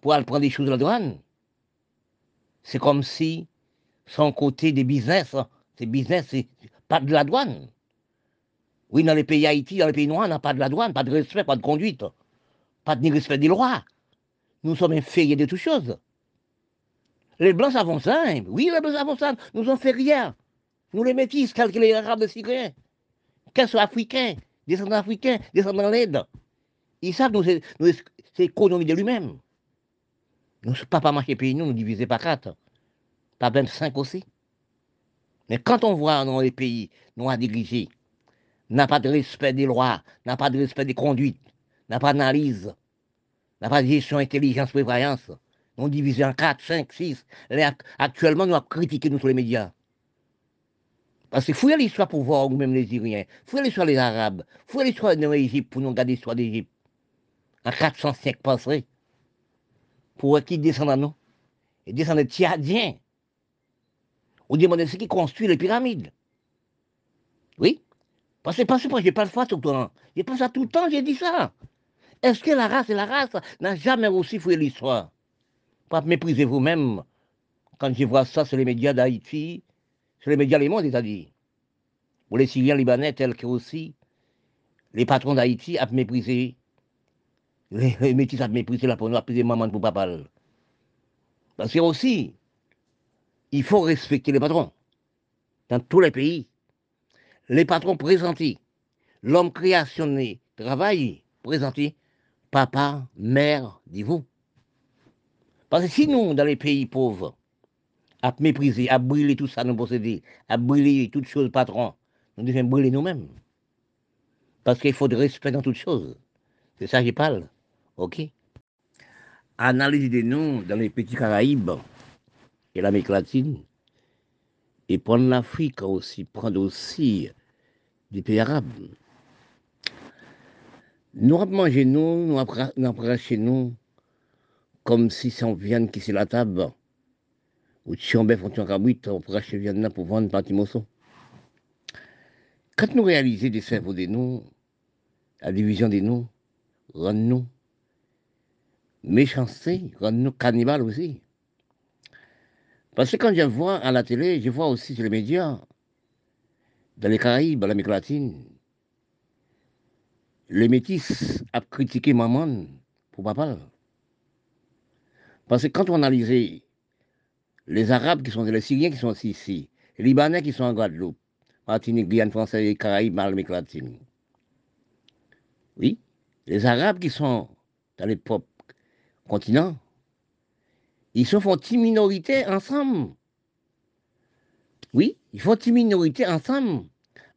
pour aller prendre des choses à la douane, c'est comme si son côté des business, c'est business, c'est pas de la douane. Oui, dans les pays Haïti, dans les pays noirs, on n'a pas de la douane, pas de respect, pas de conduite, pas de respect des lois. Nous sommes inférieurs de toutes choses. Les Blancs savent ça. Hein. Oui, les Blancs savent ça. Nous fait rien. Nous les métis, calculés les Arabes syriens, qu'elles soient africains, descendants africains, descendants l'aide. Ils savent nous, c'est l'économie de lui-même. Nous ne pas marcher pays, nous, nous diviser par quatre. Pas 25 aussi. Mais quand on voit dans les pays noirs dirigés, n'a pas de respect des lois, n'a pas de respect des conduites, n'a pas d'analyse, n'a pas de gestion intelligence, prévoyance, on divise en 4, 5, 6. Actuellement, nous avons critiqué nous sur les médias. Parce qu'il faut l'histoire pour voir nous-mêmes les Syriens. Faut l'histoire des Arabes. Il faut l'histoire de l'Égypte pour nous regarder l'histoire d'Égypte. En 405 passés. Pour qui descendent à nous. Et descendent des Tchadiens. On demande ce qui construit les pyramides. Oui. Parce que, parce que parle pas tout le temps. Je pense ça tout le temps, j'ai dit ça. Est-ce que la race et la race? N'a jamais aussi fouillé l'histoire pas mépriser vous-même quand je vois ça sur les médias d'Haïti, sur les médias du monde, c'est-à-dire. Pour les Syriens libanais, tels que aussi, les patrons d'Haïti ont méprisé, les, les métis ont méprisé la pour nous, appeler maman pour papa. Parce que aussi, il faut respecter les patrons. Dans tous les pays, les patrons présentés, l'homme créationné, travail présenté, papa, mère, dis-vous. Parce que si dans les pays pauvres, à mépriser, à brûler tout ça nous posséder, à brûler toutes choses patron, nous devons brûler nous-mêmes. Parce qu'il faut de respect dans toutes choses. C'est ça que je parle. OK? Analyser de nous dans les petits Caraïbes et l'Amérique latine, et prendre l'Afrique aussi, prendre aussi des pays arabes. Nous avons mangé nous, nous avons chez nous comme si on vient qui c'est la table, ou bœuf en cabrit, on pourrait acheter viande pour vendre par morceau. Quand nous réalisons des cerveaux de nous, la division des nous, rend-nous méchanceté, rend-nous cannibales aussi. Parce que quand je vois à la télé, je vois aussi sur les médias, dans les Caraïbes, dans l'Amérique latine, les métis ont critiqué maman pour papa. Parce que quand on analyse les Arabes qui sont les Syriens qui sont ici, les Libanais qui sont en Guadeloupe, Martinique, Guyane française, les Caraïbes, Malmec latine. Oui, les Arabes qui sont dans les propres continents, ils se font une minorité ensemble. Oui, ils font une minorité ensemble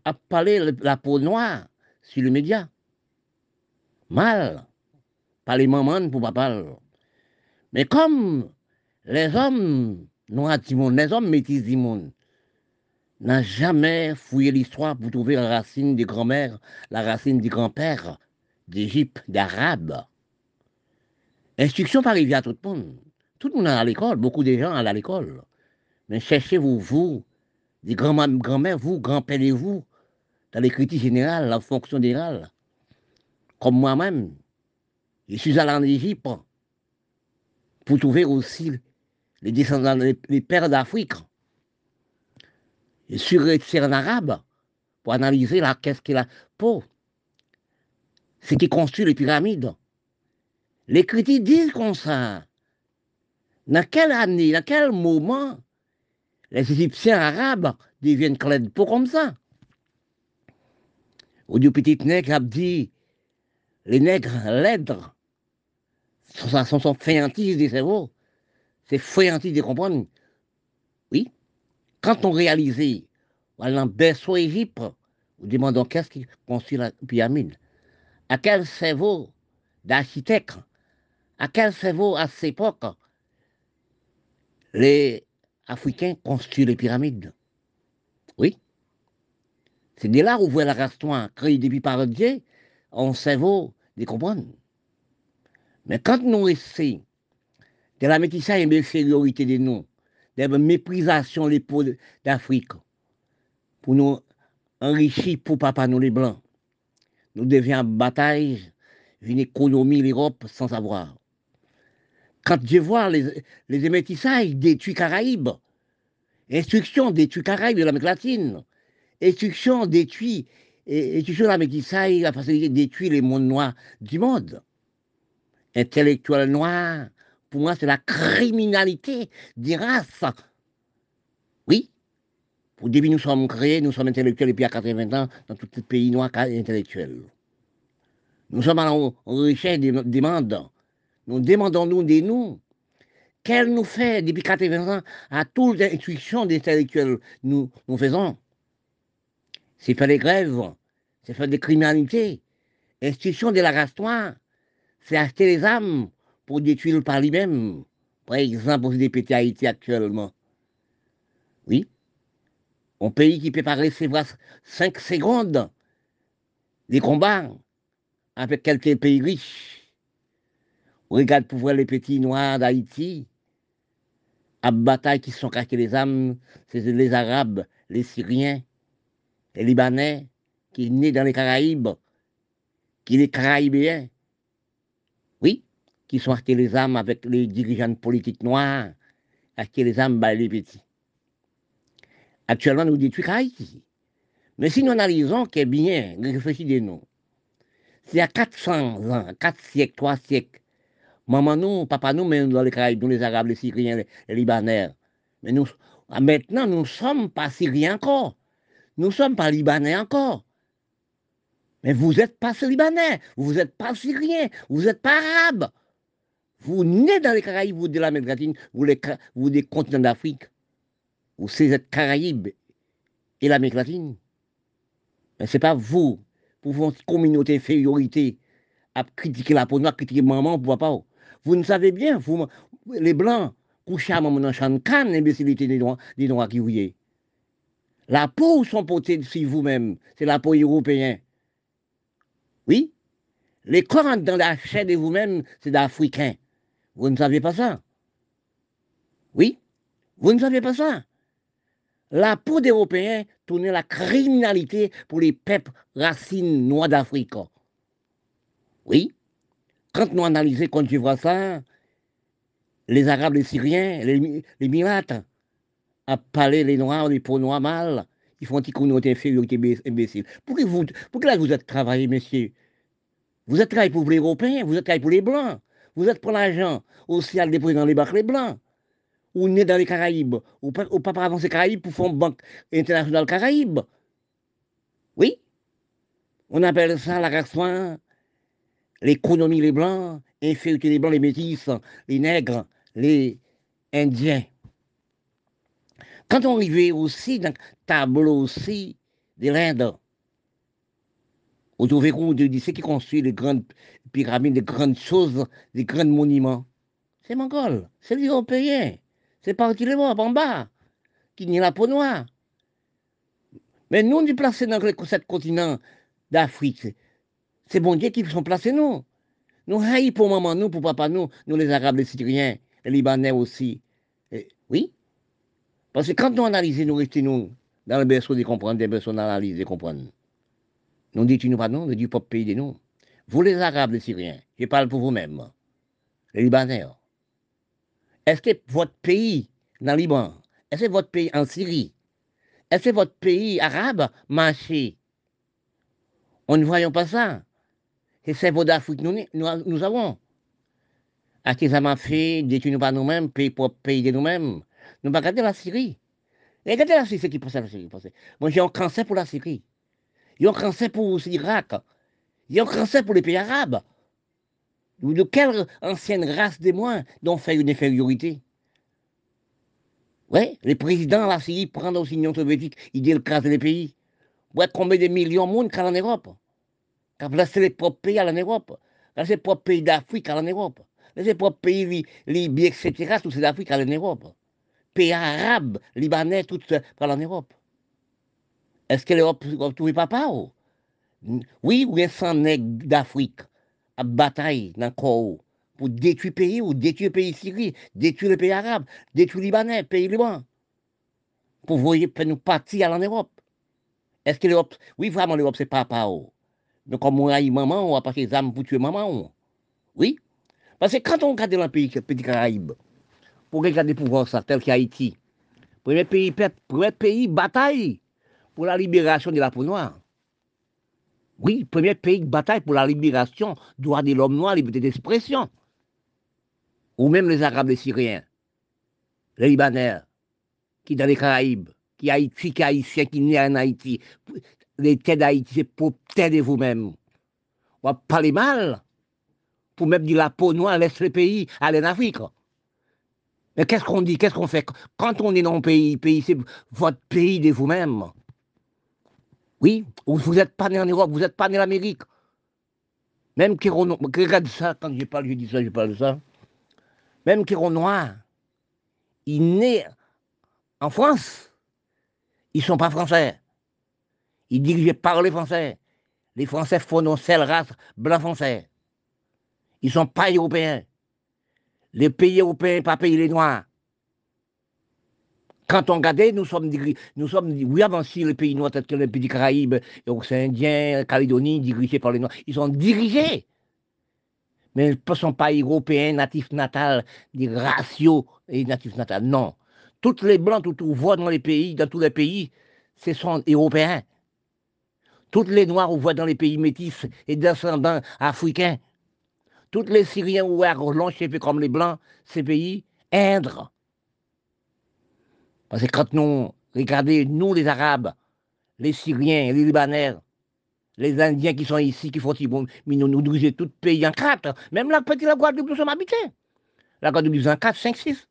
à parler la peau noire sur les médias. Mal. Parler maman pour pas parler. Mais comme les hommes noirs les hommes métis n'ont jamais fouillé l'histoire pour trouver la racine des grands-mères, la racine des grands-pères d'Égypte, d'Arabes. Instruction par à tout le monde. Tout le monde est à l'école, beaucoup de gens sont à l'école. Mais cherchez-vous, vous, des grands-mères, vous, grands-pères et vous, dans les critiques générales, la fonction générale. Comme moi-même, je suis allé en Égypte pour trouver aussi les descendants, les, pères d'Afrique. Et sur en arabe, pour analyser la, qu'est-ce qu'il a pour ce qui construit les pyramides. Les critiques disent comme ça. Dans quelle année, dans quel moment les Égyptiens arabes deviennent clairs pour comme ça? Ou du petit nègre a dit les nègres lèdres sont, sont, sont des cerveaux. C'est fainéantis de comprendre. Oui. quand on réalisait, dans berceau Égypte, nous demandons qu'est-ce qui construit la pyramide? À quel cerveau d'architecte À quel cerveau à cette époque les Africains construisent les pyramides? Oui. C'est de là où voit la race créée depuis par Dieu, on cerveau de comprendre. Mais quand nous essayons de la métissage et l'infériorité de nous, de la méprisation des peuples d'Afrique, pour nous enrichir pour papa nous les blancs, nous devions bataille une économie l'Europe sans savoir. Quand je vois les, les métissages détruits Caraïbes, instruction détruits Caraïbes de l'Amérique latine, instruction détruit, instruction de la métissage, la facilité détruit les mondes noirs du monde. Intellectuel noir, pour moi, c'est la criminalité des races. Oui. Pour début, nous sommes créés, nous sommes intellectuels depuis à 80 ans dans tout le pays noir intellectuel. Nous sommes en recherche des demandes. Nous demandons nous des nous. Qu'elle nous fait depuis 80 ans à toutes les intuitions des intellectuels nous, nous faisons C'est faire des grèves, c'est faire des criminalités, institution de la race noire, c'est acheter les âmes pour détruire par lui-même. Par exemple, des pétés Haïti actuellement. Oui. Un pays qui peut pas recevoir 5 secondes des combats avec quelques pays riches. regarde pour voir les petits noirs d'Haïti, à bataille qui sont cachés les âmes, c'est les Arabes, les Syriens, les Libanais, qui sont dans les Caraïbes, qui sont les Caraïbéens, qui sont achetés les âmes avec les dirigeants politiques noirs, achetés les âmes par les petits. Actuellement, nous détruisons Haïti. Mais si nous analysons, qu'est bien, réfléchissez-nous. C'est à 400 ans, 4 siècles, 3 siècles, maman nous, papa nous, même dans les Caraïbes, nous les Arabes, les Syriens, les, Libanais. Mais nous, maintenant, nous ne sommes pas Syriens encore. Nous ne sommes pas Libanais encore. Mais vous n'êtes pas Libanais, vous n'êtes pas Syriens, vous n'êtes pas Arabes. Vous nez dans les Caraïbes, vous de l'Amérique latine, vous, les, vous des continents d'Afrique, vous êtes Caraïbes et l'Amérique latine. Mais ce n'est pas vous, pour votre communauté infériorité, à critiquer la peau noire, critiquer maman, pour papa. Vous ne savez bien, vous, les Blancs, couchés à maman dans champ de l'imbécilité des Noirs, des noirs qui y La peau sont portées sur vous-même, c'est la peau européenne. Oui, les corps dans la chair de vous-même, c'est d'Africains. Vous ne savez pas ça? Oui? Vous ne savez pas ça? La peau d'Européens tournait la criminalité pour les peuples racines noires d'Afrique. Oui? Quand nous analysons, quand tu vois ça, les Arabes, les Syriens, les, les Mirates, à parler les Noirs, les peaux noires mal, ils font une communauté inférieurité imbécile. Pourquoi vous, pourquoi là vous êtes travaillé, messieurs Vous êtes travaillé pour les Européens, vous êtes travaillé pour les Blancs. Vous êtes pour l'argent aussi à déposer dans les barques les blancs. Ou né dans les Caraïbes. Ou pas, ou pas avancer Caraïbes pour faire une banque internationale Caraïbes. Oui. On appelle ça la race l'économie les blancs, infériorité les blancs, les métis, les nègres, les indiens. Quand on arrivait aussi dans le tableau aussi de l'Inde, vous trouvez qu'on dit c'est qui construit les grandes pyramides, les grandes choses, les grands monuments? C'est Mongol, c'est les Européens, c'est parti les en bas, qui n'y la peau noire. Mais nous, on est placés dans cette continent d'Afrique. C'est bon Dieu qui sont placés nous. Nous haïs pour maman, nous, pour papa, nous, nous les Arabes, les Syriens, les Libanais aussi. oui? Parce que quand nous analysons, nous restons nous, dans le berceau de comprendre, des berceaux d'analyse, de comprendre. Nous disons pas non, nous disons pas pays de nous. Vous les Arabes, les Syriens, je parle pour vous-même, les Libanais. Est-ce que votre pays dans le Liban, est-ce que votre pays en Syrie, est-ce que votre pays arabe marché? On ne voyons pas ça. C'est cerveau d'Afrique nous, nous, nous avons. À qui ça m'a fait, pas nous-mêmes, pays pour pays de nous-mêmes. Nous pas la Syrie. Regardez la Syrie, ce qui passe la Syrie. Moi, j'ai un cancer pour la Syrie. Il y a un cancer pour l'Irak. Il y a un cancer pour les pays arabes. De quelle ancienne race des moins dont fait une infériorité? Oui, les présidents de la Syrie prennent aussi l'Union soviétique, ils décrasent les pays. Ouais, combien de millions de monde en Europe Qui a placé les propres pays en Europe les propres pays d'Afrique en Europe Les propres pays libyens, etc., tous ces Afrique en Europe Pays arabes, libanais, tout ça, en Europe. Est-ce que l'Europe ne trouve pas pas Oui, ou un sang nègre d'Afrique à bataille dans le corps pour détruire le pays ou détruire le pays Syrie, détruire le pays arabe, détruire le Libanais, le pays liban. Pour voyer, pour nous partir en Europe. Est-ce que l'Europe, oui, vraiment, l'Europe, c'est papa. Donc, comme on a eu maman, on va passer des âmes pour tuer maman. Oui. Parce que quand on regarde dans le pays, le petit Caraïbe, pour regarder pouvoir ça, tel qu'Haïti, premier pays, premier pays, bataille pour la libération de la peau noire. Oui, premier pays de bataille pour la libération, droit de l'homme noir, liberté d'expression. Ou même les Arabes, les Syriens, les Libanais, qui dans les Caraïbes, qui Haïti, qui Haïtien, qui naît en Haïti. Les têtes d'Haïti, c'est pour t'aider vous-même. On va parler mal, pour même dire la peau noire, laisse le pays, aller en Afrique. Mais qu'est-ce qu'on dit, qu'est-ce qu'on fait? Quand on est dans un pays, pays c'est votre pays de vous-même. Oui, vous n'êtes pas né en Europe, vous n'êtes pas né en Amérique. Même Kéron, regarde ça, quand je parle, je dis ça, je parle de ça. Même Kéron Noir, il naît en France. Ils ne sont pas français. Ils dirigent par les Français. Les Français font nos seule race blanc français. Ils ne sont pas européens. Les pays européens, pas pays les Noirs. Quand on regarde, nous sommes, nous sommes oui, avant si les pays noirs, tels que les pays Caraïbes, les Indiens, Calédonie, dirigés par les Noirs, ils sont dirigés. Mais ils ne sont pas européens, natifs natals, des ratios et natifs natals. Non. Toutes les blancs, tout on voit dans les pays, dans tous les pays, ce sont européens. Toutes les noirs, on voit dans les pays métis et descendants africains. Toutes les Syriens ou fait comme les blancs, ces pays, Indres. Parce que quand nous, regardez, nous les Arabes, les Syriens, les Libanais, les Indiens qui sont ici, qui font si bon, mais nous, nous divisons tout pays en quatre. Même la petite la Guadeloupe, nous sommes habités. La Guadeloupe divise en quatre, cinq, six.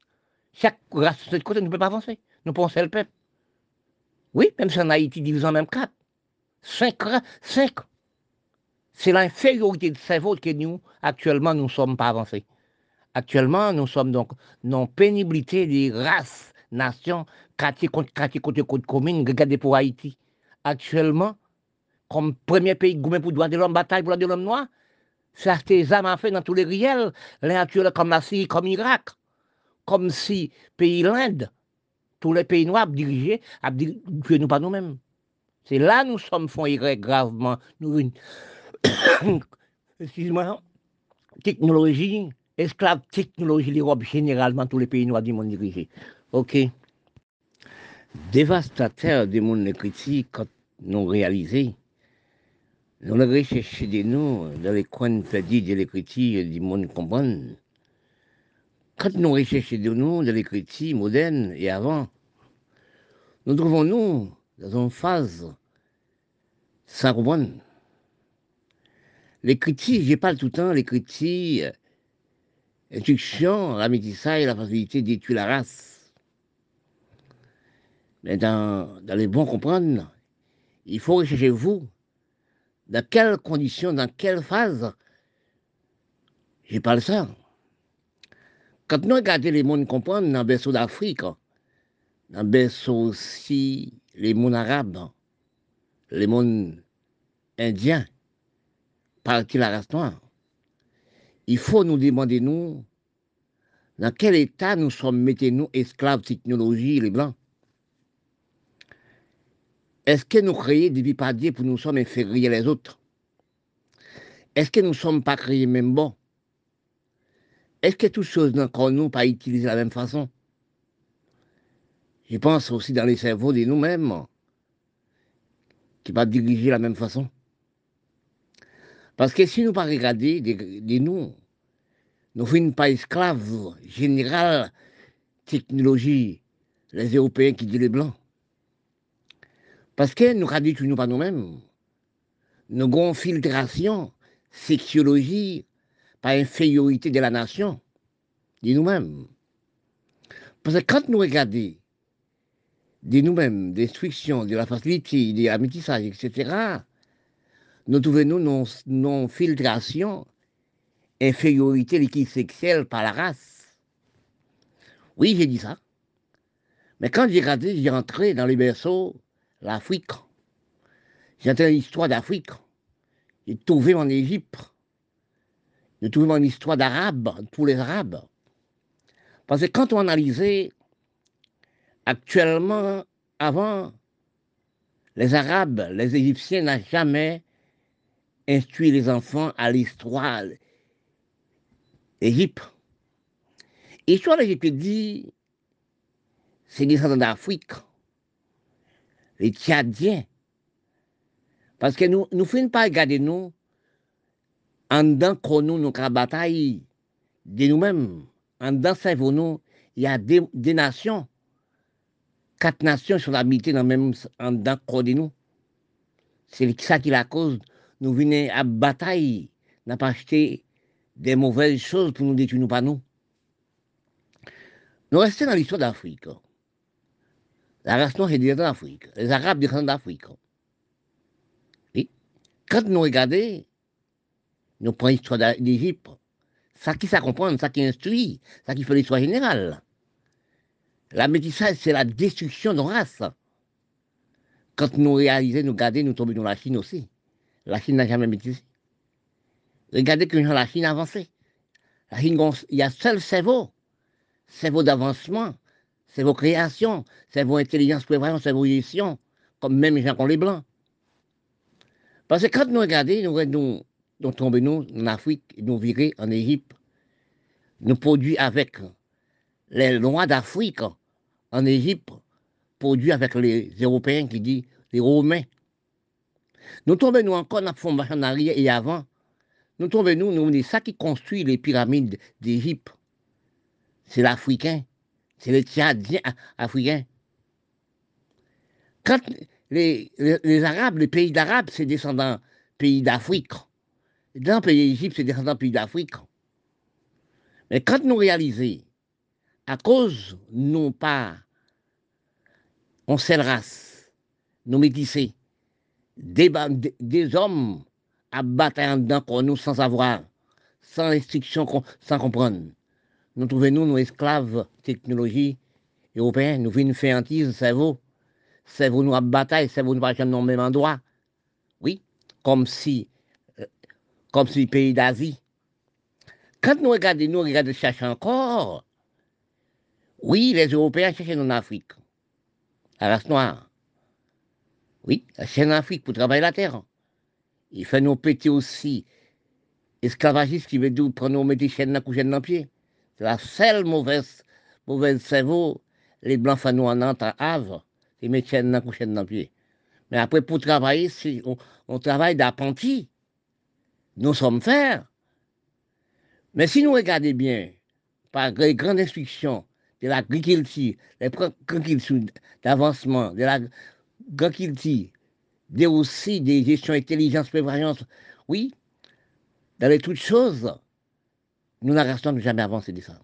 Chaque race de ce côté ne peut pas avancer. Nous pensons le peuple. Oui, même si en Haïti divise en même quatre. Cinq, cinq. C'est l'infériorité de cerveau que nous, actuellement, nous ne sommes pas avancés. Actuellement, nous sommes donc dans pénibilité des races nation, quartier contre quartier, côté contre commune, regardez pour Haïti. Actuellement, comme premier pays gourmet pour droit de l'homme, bataille pour droit de l'homme noir, ça ces âmes fait dans tous les riels, actuels comme la Syrie, comme l'Irak, comme si pays l'Inde, tous les pays noirs dirigés, que nous pas nous-mêmes. C'est là nous sommes font gravement. Nous, excuse-moi, technologie, esclave technologie, l'Europe généralement, tous les pays noirs du monde dirigés. Ok. Dévastateur des mondes critiques, quand nous réalisons, nous le recherchons de nous dans les coins de l'écriture du monde comprendre. Quand nous recherchons de nous dans l'écriture moderne et avant, nous trouvons-nous dans une phase sans comprendre. L'écriture, je parle tout le temps, l'écriture, instruction, la métissage et la facilité d'étudier la race mais dans, les bons comprendre, il faut rechercher vous, dans quelles conditions, dans quelle phase je parle ça. Quand nous regardons les mondes comprendre dans le berceau d'Afrique, dans le berceau aussi les mondes arabes, les mondes indiens, partie la race noire, il faut nous demander, nous, dans quel état nous sommes, mettez-nous esclaves technologie, les blancs est-ce que nous créons des bipadiers pour nous sommes inférieurs les autres? Est-ce que nous ne sommes pas créés même bons? Est-ce que toutes choses dans nous pas utilisées de la même façon? Je pense aussi dans les cerveaux de nous-mêmes qui pas diriger de la même façon. Parce que si nous pas regarder de, nous, nous ne sommes pas esclaves général technologie, les Européens qui disent les Blancs. Parce que nous radicons pas nous-mêmes. Nous avons filtration, sexologie, par infériorité de la nation, de nous-mêmes. Parce que quand nous regardons de nous-mêmes, destruction, de la facilité, de la etc., nous trouvons nous non, filtration, infériorité l'équipe sexuelle par la race. Oui, j'ai dit ça. Mais quand j'ai regardé, j'ai entré dans les berceaux l'Afrique. J'ai entré l'histoire d'Afrique. J'ai trouvé mon Égypte. J'ai trouvé mon histoire d'Arabe, pour les Arabes. Parce que quand on analysait actuellement, avant, les Arabes, les Égyptiens n'ont jamais instruit les enfants à l'histoire d'Égypte. L'histoire d'Égypte dit, c'est descendants d'Afrique, les Tchadiens. Parce que nous ne faisons pas regarder nous en dedans nous nous bataille de nous-mêmes. En dedans nous, il y a des, nations, quatre nations sont habitées dans même en dedans de nous. C'est ça qui est la cause nous venons à bataille, n'a pas acheté des mauvaises choses pour nous détruire, nous pas nous. Nous restons dans l'histoire d'Afrique. La race noire est descendante d'Afrique. Les Arabes descendent d'Afrique. Et quand nous regardons, nous prenons l'histoire d'Égypte, ça qui ça comprend, ça qui instruit, ça qui fait l'histoire générale. La métissage, c'est la destruction de race. Quand nous réalisons, nous regardons, nous tombons dans la Chine aussi. La Chine n'a jamais métissé. Regardez que la Chine a avancé. La Chine, il y a seul cerveau, cerveau d'avancement, cerveau création, cerveau intelligence prévoyance, cerveau gestion, comme même les gens qui ont les blancs. Parce que quand nous regardons, nous, tombons en Afrique, nous virons en Égypte, nous produisons avec les lois d'Afrique en Égypte, produits avec les Européens qui disent les Romains. Nous tombons nous encore dans le en arrière et avant. Nous tombons nous, nous, c'est ça qui construit les pyramides d'Égypte. C'est l'Africain. C'est les Tchadiens africains. Quand les, Arabes, les pays d'Arabes, c'est descendants pays d'Afrique. Dans le pays d'Égypte, c'est descendants pays d'Afrique. Mais quand nous réalisons, à cause, non pas, on seule race, nous métissés, des, hommes à battre dedans nous sans savoir, sans restriction, sans comprendre. Nous trouvons nous, nos esclaves technologie européenne, nous venons faire un cerveau. Cerveau nous à bataille, cerveau nous pas dans le même endroit. Oui, comme si, euh, comme si pays d'Asie. Quand nous regardons, nous regardons chercher encore. Oui, les Européens cherchent en Afrique, la race noire. Oui, la chaîne Afrique pour travailler la terre. Il fait nous péter aussi esclavagiste qui dire prendre nos mettre chaîne dans chaîne dans pied. C'est la seule mauvaise, mauvaise cerveau. Les blancs font nous en Havre, ils mettent chaîne dans chaîne dans pied. Mais après, pour travailler, si on, travaille d'apprenti. Nous sommes faire. Mais si nous regardons bien, par les grandes instructions de l'agriculture, les grandes d'avancement, de la dit, des aussi des gestions intelligence, prévoyance. Oui, dans les toutes choses, nous n'arrêtons jamais avancé de ça.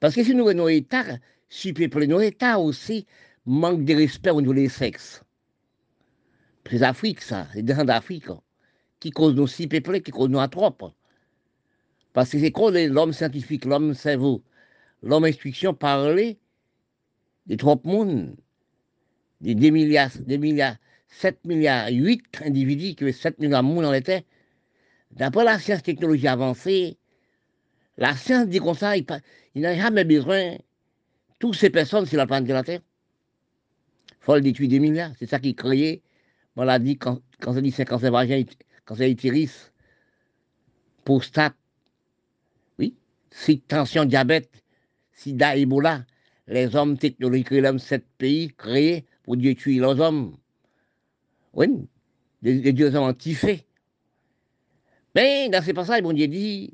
Parce que si nous nos États supérieurs, nos États aussi manquent de respect au niveau des sexes. C'est l'Afrique, ça, les gens d'Afrique, qui causent nos si peuplés, qui causent nos atropes. Parce que c'est quoi l'homme scientifique, l'homme cerveau, l'homme instruction, parler des trop monde des 2 milliards, 2 milliards, 7 milliards, 8 individus qui ont 7 milliards de monde dans l'été. D'après la science technologie avancée, la science dit comme ça, il, n'a jamais besoin toutes ces personnes sur la planète de la Terre. Il faut le détruire 2 milliards. C'est ça qui créé maladie, quand, cancer du sein, cancer vagin, cancer utérus, prostate, oui, si tension, diabète, sida, Ebola, les hommes technologiques, les sept pays créés pour détruire les hommes. Oui, les, dieux ont antifé. Mais dans ces passages, bon Dieu dit,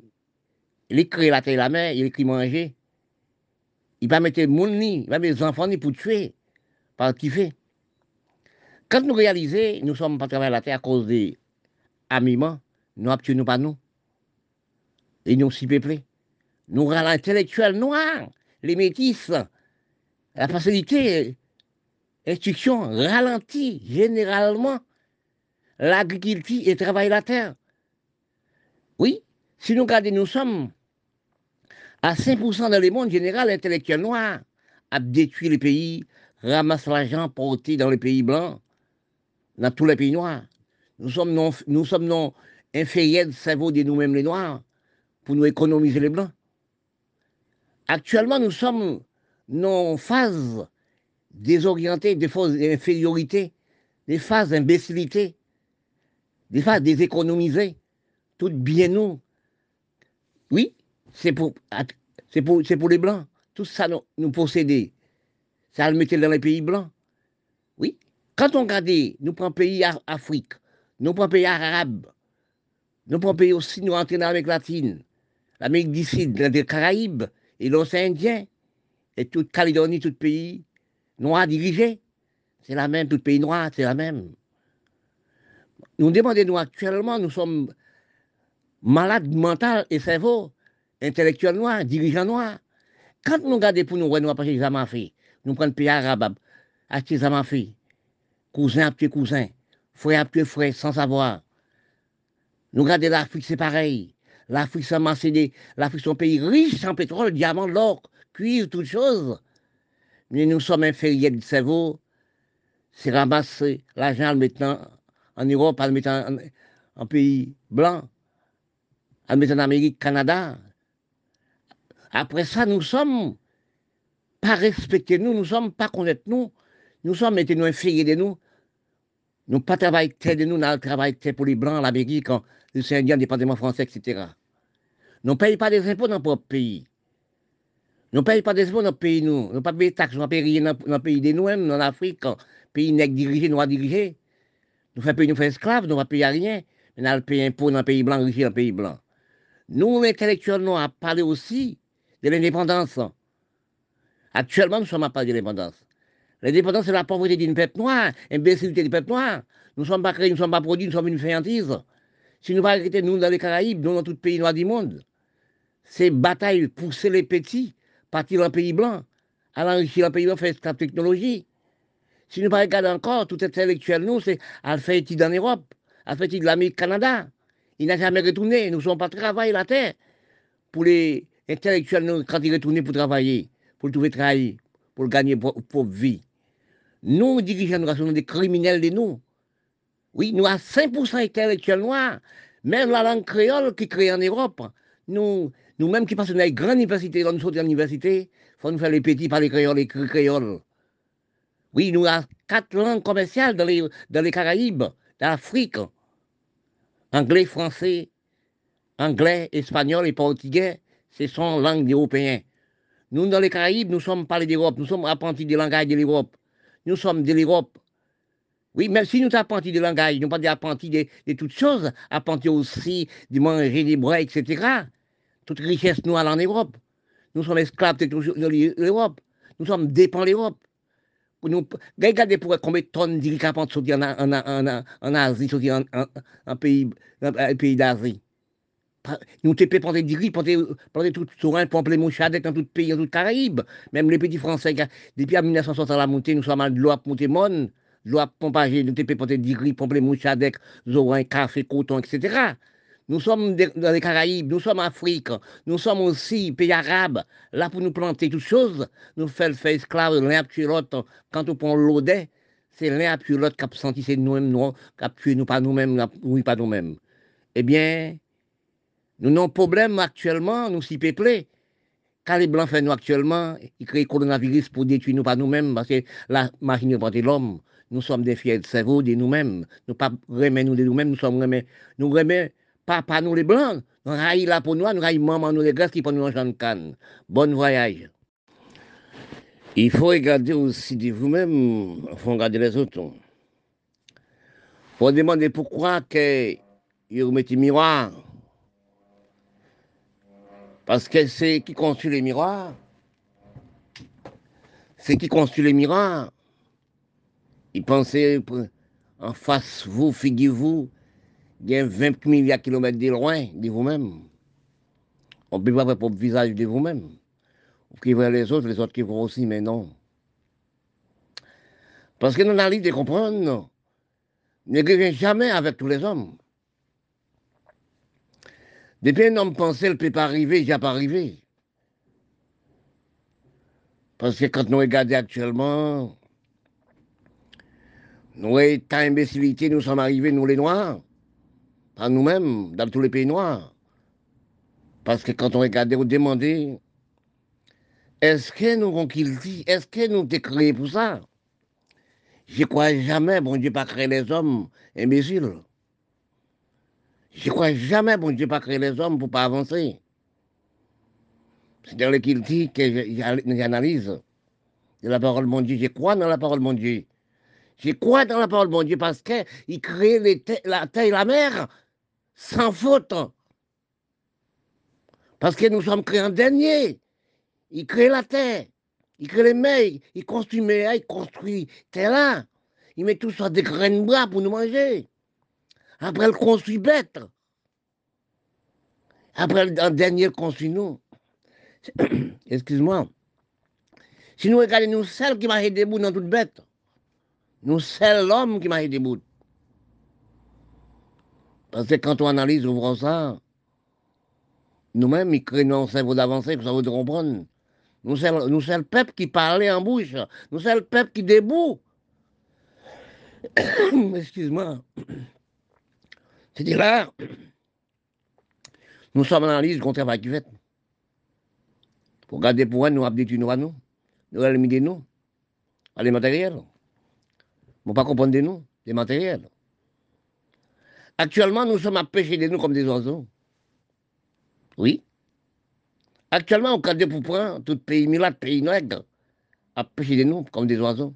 il écrit la terre et la mer, il écrit manger. Il va mettre le monde il va mettre les enfants ni pour tuer, par fait? Quand nous réalisons, nous sommes pas travailler la terre à cause des amiments, nous nous pas nous. Et nous si peuplés. Nous l'intellectuel noir, les métis, la facilité instruction ralentit généralement l'agriculture et travail la terre. Oui, si nous regardons, nous sommes à 5% dans le monde général, l'intellectuel noir a détruit les pays, ramasse l'argent porté dans les pays blancs, dans tous les pays noirs. Nous sommes non, nous sommes non inférieurs de cerveau de nous-mêmes les noirs pour nous économiser les blancs. Actuellement, nous sommes non phase désorientée, des phases d'infériorité, des phases d'imbécilité, des phases déséconomisées, toutes bien nous. Oui, c'est pour, c'est pour, pour, les Blancs. Tout ça nous, nous. Ça le mettait dans les pays blancs. Oui. Quand on regarde, nous prenons pays Afrique, nous prenons pays arabes, nous prenons pays aussi, nous entrons dans l'Amérique latine, l'Amérique du Sud, les Caraïbes et l'océan Indien, et toute Calédonie, tout pays noir dirigé. C'est la même, tout pays noir, c'est la même. Nous demandons, nous actuellement, nous sommes malades mentaux et cerveau intellectuels noirs, dirigeants noirs. Quand nous regardons pour nous, nous avons pas jamais fait. Nous prenons pays arabe, acheter jamais fait. Cousin après cousin, frère après frère, sans savoir. Nous regardons l'Afrique, c'est pareil. L'Afrique, c'est l'Afrique, c'est un pays riche en pétrole, diamant, l'or, cuivre, toutes choses. Mais nous sommes inférieurs du cerveau. C'est ramasser l'argent, le mettre en Europe, le mettre en, en pays blanc, le mettre en Amérique, Canada, après ça, nous sommes pas respectés, nous, nous sommes pas connaître nous, nous sommes été nous inférieurs de nous. Nous pas travailler de nous, nous travaillons pour les Blancs, l'Amérique, les Indiens, les départements français, etc. Nous ne payons pas des impôts dans notre pays. Nous ne payons pas des impôts dans notre pays, nous. Nous ne payons pas des taxes, nous ne payons rien dans notre pays de nous-mêmes, en Afrique, pays nègre dirigé, noir dirigé. Nous faisons payer, nous faisons esclaves, nous ne payons rien. Mais nous payons impôts dans le pays blanc, riche dans le pays blanc. Nous, intellectuels, nous avons parlé aussi de l'indépendance. Actuellement, nous sommes à part de l'indépendance. C'est la pauvreté d'une peuple noir, l'imbécilité du peuple noir. Nous ne sommes pas créés, nous ne sommes pas produits, nous sommes une fainéantise. Si nous arrêter, nous, dans les Caraïbes, nous, dans tout pays noir du monde, c'est bataille, pousser les petits, partir dans pays blanc, aller enrichir le pays blanc, faire la technologie. Si nous ne regardons encore, tout intellectuel, nous, c'est à études en Europe, à de l'Amérique, Canada. Il n'a jamais retourné, nous ne sommes pas travailler la terre pour les intellectuels, quand ils retournent pour travailler, pour trouver travail, pour gagner pour, vie. Nous, dirigeants, nous sommes des criminels de nous. Oui, nous avons 5% intellectuels noirs. Même la langue créole qui crée en Europe, nous, nous-mêmes qui passons dans les grandes universités, nous sommes l'université, il faut nous faire les petits par les créoles, les créoles. Oui, nous avons quatre langues commerciales dans les, dans les Caraïbes, dans l'Afrique. Anglais, français, anglais, espagnol et portugais ce sont langues européennes. Nous, dans les Caraïbes, nous sommes parlés d'Europe, nous sommes apprentis des langages de l'Europe. Nous sommes de l'Europe. Oui, même si nous sommes apprentis des langages, nous pas apprentis de, de, toutes choses, apprentis aussi de manger des bras, etc. Toute richesse nous allons en Europe. Nous sommes esclaves de l'Europe. Nous sommes dépendants de l'Europe. Nous, regardez pour combien de tonnes de sont en, en, Asie, en pays d'Asie. Nous te pour des gris, pour tout Sourin, pour les mouchades dans tout pays, dans tout Caraïbe. Même les petits Français, depuis 1960 à la montée, nous sommes à l'eau à monter mon, l'eau à pompager, nous te pour des gris, pour les mouchades, Zorin, café, coton, etc. Nous sommes dans les Caraïbes, nous sommes en Afrique, nous sommes aussi pays arabes, là pour nous planter toutes choses, nous faire faire esclave l'un tuer l'autre. Quand on prend l'audet, c'est l'un tuer l'autre qui a senti c'est nous-mêmes, nous, qui a tué nous pas nous-mêmes, oui pas nous-mêmes. Eh bien, nous avons un problème actuellement, nous si peuplés. Quand les Blancs font nous actuellement, ils créent le coronavirus pour détruire nous pas nous-mêmes, parce que la machine de l'homme. Nous sommes des fiers de cerveau de nous-mêmes. Nous pas remet nous de nous-mêmes, nous sommes remet, nous remet pas, pas nous les Blancs. Nous raillons là pour nous, nous raillons maman nous les Grèces qui pour nous en canne. Bon voyage. Il faut regarder aussi de vous-même, il faut regarder les autres. Il faut demander pourquoi que ils remettent miroir parce que c'est qui construit les miroirs. C'est qui construit les miroirs. Ils pensaient en face, vous, figurez-vous, il y a 20 milliards de kilomètres de loin de vous-même. On ne peut pas voir votre visage de vous-même. Vous qui voyez les autres, les autres qui voient aussi, mais non. Parce que nous n'allons de comprendre, ne jamais avec tous les hommes. Depuis un homme pensait ne peut pas arriver, il n'a pas arrivé. Parce que quand nous regardons actuellement, nous, étant imbécilité, nous sommes arrivés, nous les Noirs, pas nous-mêmes, dans tous les pays noirs. Parce que quand on regardait, on demandait, est-ce que nous avons dit, est-ce que nous sommes créés pour ça? Je crois jamais, bon Dieu, pas créer les hommes imbéciles. Je crois jamais, bon Dieu, pas créer les hommes pour pas avancer. C'est-à-dire qu'il dit que j'analyse de la parole de mon Dieu. Je crois dans la parole de mon Dieu. Je crois dans la parole mon Dieu parce qu'il crée la terre et la mer sans faute. Parce que nous sommes créés en dernier. Il crée la terre, il crée les mers, il construit mer, il construit terre là. Il met tout ça des graines de bras pour nous manger. Après, il construit bête. Après, en dernier, construit nous. Excuse-moi. Si nous regardons, nous, celles qui m'a debout dans toute bête. Nous, c'est l'homme qui m'a debout. Parce que quand on analyse, on voit ça, nous-mêmes, ils créent un cerveau d'avancer, ça veut comprendre. Nous, c'est le peuple qui parlait en bouche. Nous, c'est le peuple qui debout. Excuse-moi. C'est-à-dire là, nous sommes en analyse contre la fait. Pour garder pour nous, nous nous à nous. Nous allons de nous. À les matériels. Nous ne pas comprendre de nous, les matériels. Actuellement, nous sommes à pêcher de nous comme des oiseaux. Oui. Actuellement, on cadre pour prendre tout pays milat, pays nègre, à pêcher de nous comme des oiseaux.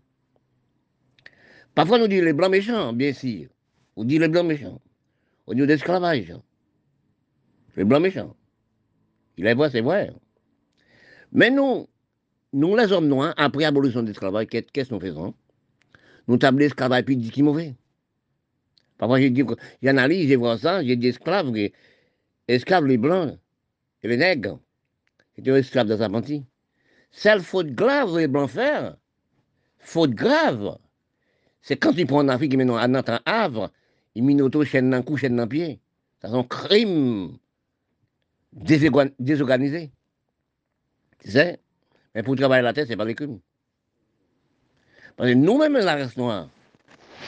Parfois, nous disons les blancs méchants, bien sûr. On dit les blancs méchants. On dit l'esclavage. Les blancs méchants. Il est vrai, c'est vrai. Mais nous, nous les hommes noirs, après l'abolition de l'esclavage, qu'est-ce que nous faisons? Nous tablons l'esclavage puis dit qui mauvais. Parfois, j'analyse, je vois ça, j'ai des esclaves, esclaves les blancs et les nègres. C'était un esclave dans sa partie. Seule faute grave, les blancs faire, faute grave, c'est quand tu prends en Afrique, maintenant à notre Havre, il met auto chaîne dans cou, chaîne dans pied. C'est un crime désorganisé. Tu sais Mais pour travailler la tête, c'est pas des crimes. Parce que nous-mêmes, la race noire,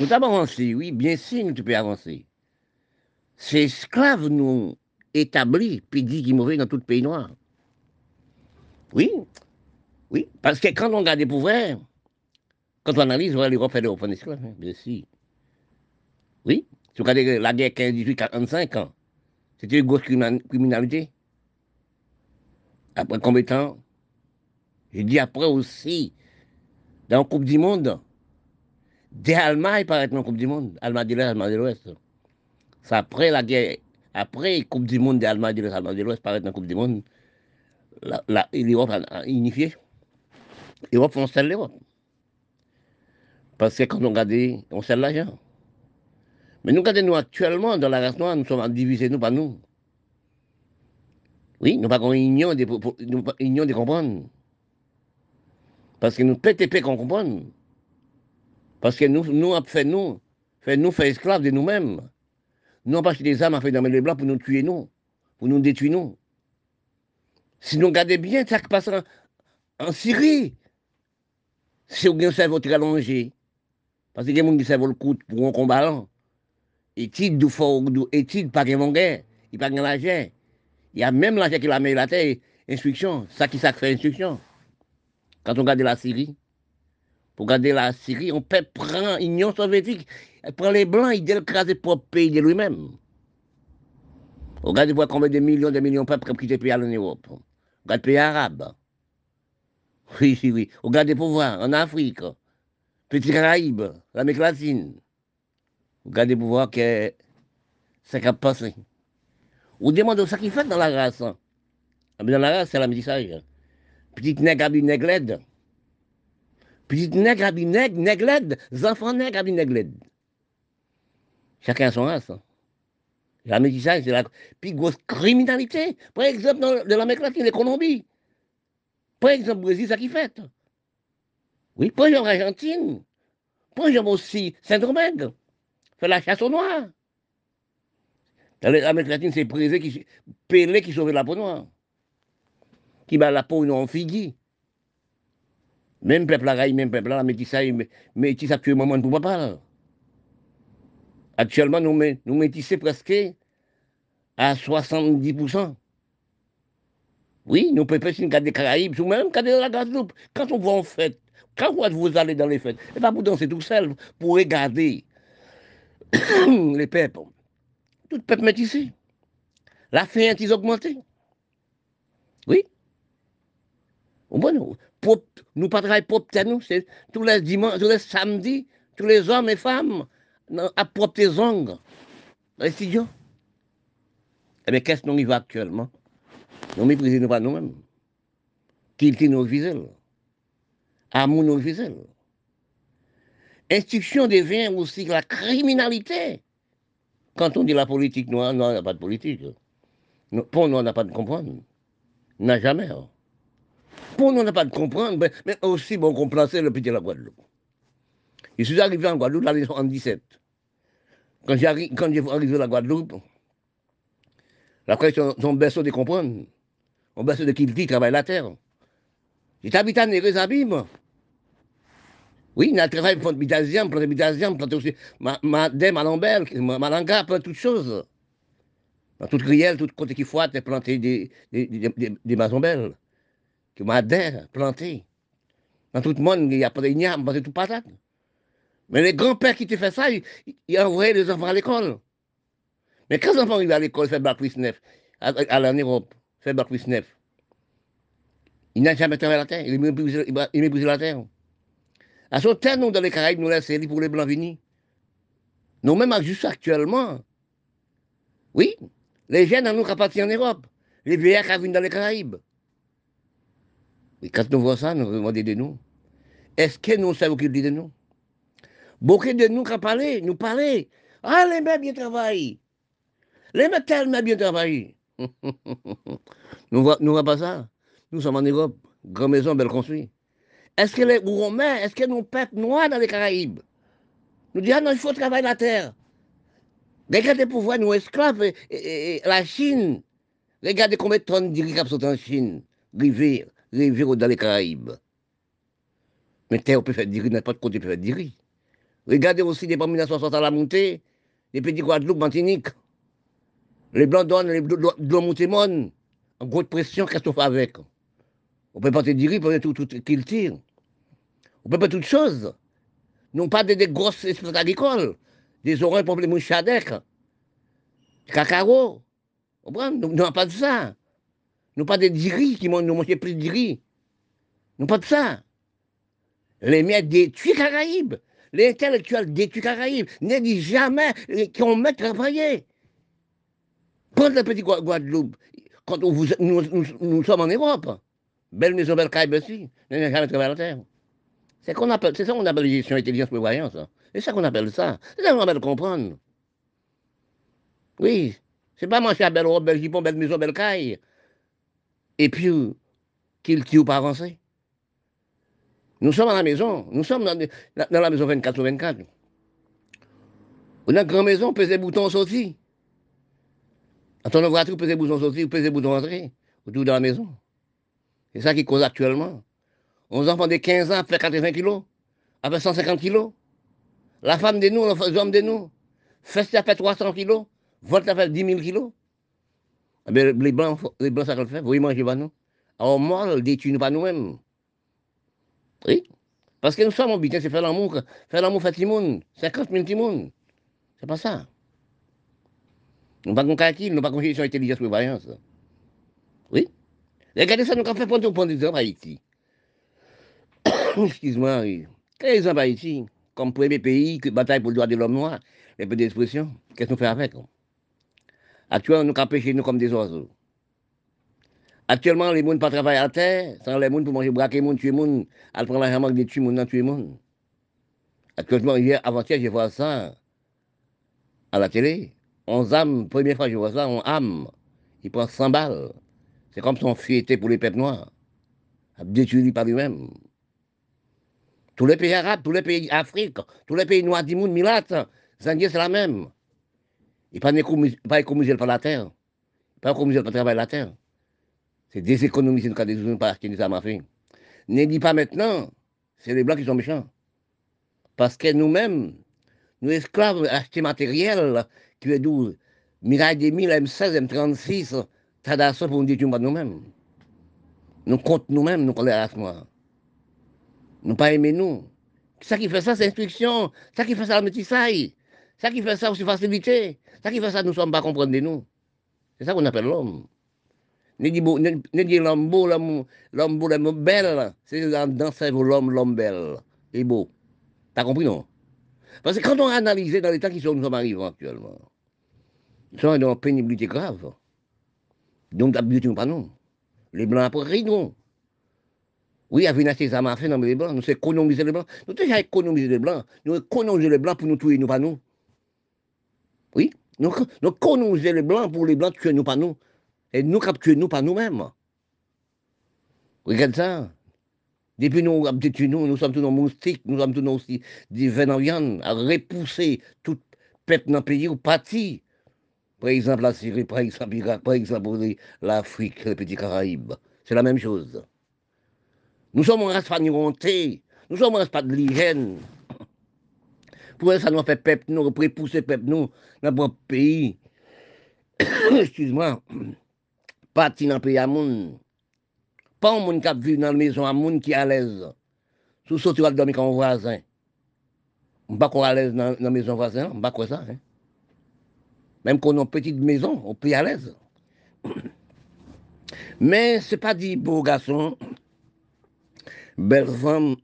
nous avons avancé, oui, bien sûr, nous pouvons avancer. Ces esclaves nous établis, puis dit qu'ils mauvais dans tout le pays noir. Oui, oui, parce que quand on regarde les pouvoirs, quand on analyse, on voit l'Europe fait l'Europe en esclave, hein, bien sûr. Oui, regardez la guerre 15-18-45 ans, c'était une grosse criminalité. Après combien de temps? J'ai dit après aussi, dans la Coupe du Monde, des Allemands paraissent dans la Coupe du Monde, Allemagne de l'Est, Allemagne de l'Ouest. C'est après la guerre, après la Coupe du Monde des Allemands de l'Est, Allemagne de l'Ouest paraissent dans la Coupe du Monde, l'Europe a unifié. L'Europe, on scelle l'Europe. Parce que quand on regarde, on scelle l'argent. Mais nous, regardons nous actuellement, dans la race noire, nous sommes divisés, nous, pas nous. Oui, nous pas union de, nous union de comprendre. Parce que nous PTP qu'on comprenne. Parce que nous, nous, fait nous, fait nous, fait esclaves de nous-mêmes. Nous, pas des armes à faire dans les blancs pour nous tuer, nous, pour nous détruire, nous. Si nous regardons bien ça qui passe en, Syrie, vous avez un cerveau très allongé, parce que des gens qui savent le coup pour un combat étude du fort, étude pas de guerre, il pas de l'argent. Il y a même l'argent qui l'a mis la terre, instruction, ça qui ça fait instruction. Quand on regarde la Syrie, pour regarder la Syrie, on peut prendre l'Union soviétique, prend les blancs, il écraser le propre pays de lui-même. Regardez voir combien de millions de millions de peuples qui quittent pays en Europe. Regardez pays arabes. Oui, oui, oui. Regardez pour voir en Afrique, Petit Caraïbes, l'Amérique latine. Regardez pour voir que ça a passé. Vous demandez ce qu'il fait dans la race. Hein. Ah, dans la race, c'est la métissage. Petite nègre habille nègre Petite nègre habille nègre, nègre enfants nègres nègre Chacun a son race. Hein. La métissage, c'est la plus grosse criminalité. Par exemple, dans, l'Amérique latine, les Colombie. Par exemple, Brésil, ça qui fait. Oui, par exemple, Argentine. Prends j'aime aussi Saint-Domingue. Fait la chasse aux noirs. Dans l'Amérique latine, c'est Présé qui, qui sauve la peau noire. Qui bat la peau non figue. Même peuple là, même peuple là, métissage, métissage actuellement pour papa. Actuellement, nous, nous métissons presque à 70%. Oui, nous pouvons faire une carte des Caraïbes, ou même carte de la Guadeloupe. Quand on va en fête, quand vous allez dans les fêtes, et pas pour danser tout seul, pour regarder les peuples. Tout peuple métissé. La faim est augmentée? Oui. Bon, nous pas travailler pour nous, tous les dimanches, tous les samedis, tous les hommes et femmes à propre tes ongles. Dans les studios. Eh bien, qu'est-ce qu'on y va actuellement? Nous méprisons pas nous-mêmes. Qu'il nous refuse. Amour nous refuse. Instruction devient aussi la criminalité. Quand on dit la politique noire, non, il n'y a pas de politique. Pour nous, on n'a pas de comprendre. N'a jamais. Hein. Pour nous, on n'a pas de comprendre, mais, aussi, bon, qu'on plaçait le petit de la Guadeloupe. Je suis arrivé en Guadeloupe l'année 77. Quand j'ai arrivé à la Guadeloupe, la question, son berceau de comprendre. On berceau de qui dit travaille la terre. J'étais habitant à Néré-Zabim. Oui, Bidasiam, pour aussi Madame Alambert, Malanga, pour toutes choses. Dans toute grielle, tout côté qui fouette, il planté des, des, des, des maisons belles. Que Madame planté. Dans tout le monde, il y a pas de igname, pas de tout patate. Mais les grands-pères qui te fait ça, ils, ils envoyaient les enfants à l'école. Mais quand les enfants arrivent à l'école, fait bac plus neuf, à, à, en Europe, fait bac plus neuf, il n'a jamais travaillé la terre, il méprise la terre. À ce terre, nous, dans les Caraïbes, nous laissons pour les Blancs venir. Nous, même juste actuellement, oui, les jeunes, nous, qui partis en Europe, les vieillards qui viennent dans les Caraïbes. Et quand nous voyons ça, nous demandons de nous. Est-ce que nous savons qu'il dit de nous? Beaucoup de nous qui parlent, nous parlent. Ah, les mêmes bien travaillent. Les mêmes tellement bien travaillé. nous ne voyons pas ça. Nous sommes en Europe, grande maison, belle construite. Est-ce que les Romains, est-ce que nos peuples noirs dans les Caraïbes nous disent, ah non, il faut travailler la terre. Regardez pour voir nos esclaves et, la Chine. Regardez combien de tonnes riz sont en Chine, rivière, rivière dans les Caraïbes. Mais terre, on peut faire riz, n'importe côté, on peut faire riz. Regardez aussi des 1960 à la montée, les petits Guadeloupe, Martinique. Les Blancs donnent, les Blancs montent, en grosse pression, qu'est-ce qu'on fait avec? On peut pas te dire, pour tout, tout qu'ils tirent. On peut pas toutes choses. Non pas des, grosses espèces agricoles, des oreilles pour les mouchadec, cacao. On Nous n'avons pas de ça. Nous pas des diri qui nous mangé plus de diri. Nous pas de ça. Les miens détruits Caraïbes. Les intellectuels détruits Caraïbes. Ne dit jamais qu'on met travailler. Prends le petit Guadeloupe. Quand nous, sommes en Europe, belle maison, belle caille aussi, n'avons jamais travaillé la terre. C'est qu'on appelle, c'est ça qu'on appelle gestion intelligence prévoyance. C'est ça qu'on appelle ça. C'est ça qu'on appelle comprendre. Oui, c'est pas manger à belle robe, belle jupon, belle maison, belle caille. Et puis, qu'il tue pas avancer. Nous sommes à la maison, nous sommes dans, la maison 24 sur 24. Dans la grande maison, pèse les boutons aussi. Dans ton voiture, pèse les boutons sortir, pèse les boutons entrer, autour de la maison. C'est ça qui cause actuellement. On enfants de 15 ans fait 80 kilos, après 150 kilos. La femme de nous, les hommes de nous, fait ça fait 300 kilos, vote ça fait 10 000 kilos. Eh les blancs, les blancs, ça le fait, vous mangez pas nous. Alors, moi, on détruit pas nous-mêmes. Oui. Parce que nous sommes habitués, c'est faire l'amour. Faire l'amour fait monde. 50 000 tout monde. C'est pas ça. Nous pas qu'on calcul, nous pas qu'on intelligence prévoyance. Oui. Regardez ça, nous avons fait prendre point d'exemple Haïti. Excuse-moi, quel exemple Haïti, comme premier pays qui bataille pour le droit de l'homme noir, les peu d'expression, qu'est-ce qu'on fait avec Actuellement, nous pêché nous comme des oiseaux. Actuellement, les gens ne pas travailler à terre, sans les gens pour manger, braquer les tuer les gens, prendre tuer les tuer les. Actuellement, hier, avant-hier, j'ai vu ça à la télé. On âme, première fois que je vois ça, on âme. Il prend 100 balles. C'est comme son était pour les peuples noirs. A détruit par lui-même. Tous les pays arabes, tous les pays d'Afrique, tous les pays noirs monde, Milat, Zandier, c'est la même. Il pas économiser par la terre. Il pas économiser par travailler la terre. C'est déséconomiser le cas des autres, pas acheter des armes à feu. Ne dis pas maintenant, c'est les blancs qui sont méchants. Parce que nous-mêmes, nous esclaves acheter matériel, qui est d'où Miraille des 1000, M16, M36, t'as ça pour nous dire pas nous-mêmes. Nous comptons nous-mêmes, nous collons à moi. Nous pas aimer nous. Ça qui fait ça, c'est instruction. Ça qui fait ça, le métissaille. Ça qui fait ça, c'est facilité. Ça qui fait ça, nous ne sommes pas comprendre nous. C'est ça qu'on appelle l'homme. Ne dit l'homme beau, l'homme beau, l'homme belle. C'est dans cerveau l'homme, l'homme belle. Et beau. T'as compris, non? Parce que quand on a analysé dans l'état qui nous sommes arrivés actuellement, nous sommes dans une pénibilité grave. Donc, d'habitude, pas non. Les blancs après, non. Oui, il y a une acheter ça m'a fait dans les blancs. Nous, économiser les blancs. Nous, déjà économiser les blancs. Nous économiser les blancs pour nous tuer, nous, pas nous. Oui, nous, nous économiser les blancs pour les blancs tuer, nous, pas nous. Et nous capturer, nous, pas nous-mêmes. Regarde ça. Depuis nous, nous, nous sommes tous nos moustiques, nous sommes tous nos des viande à repousser tout peuple dans le pays ou parti. Par exemple, la Syrie, par exemple, l'Afrique, les petits Caraïbes. C'est la même chose. Nous sommes en race honté, nous sommes en race de l'hygiène. Pour ça, nous fait peuple, nous repousser peuple, nous, dans notre pays. Excuse-moi. Parti dans le pays à monde. Pas un monde qui vu dans la maison, un monde qui est à l'aise. Sous ce tu vas dormir comme un voisin. On ne pas qu'on à l'aise dans la maison voisin, on ne pas quoi ça. Hein? Même qu'on a une petite maison, on peut y à l'aise. Mais ce n'est pas dit beau garçon, belle femme,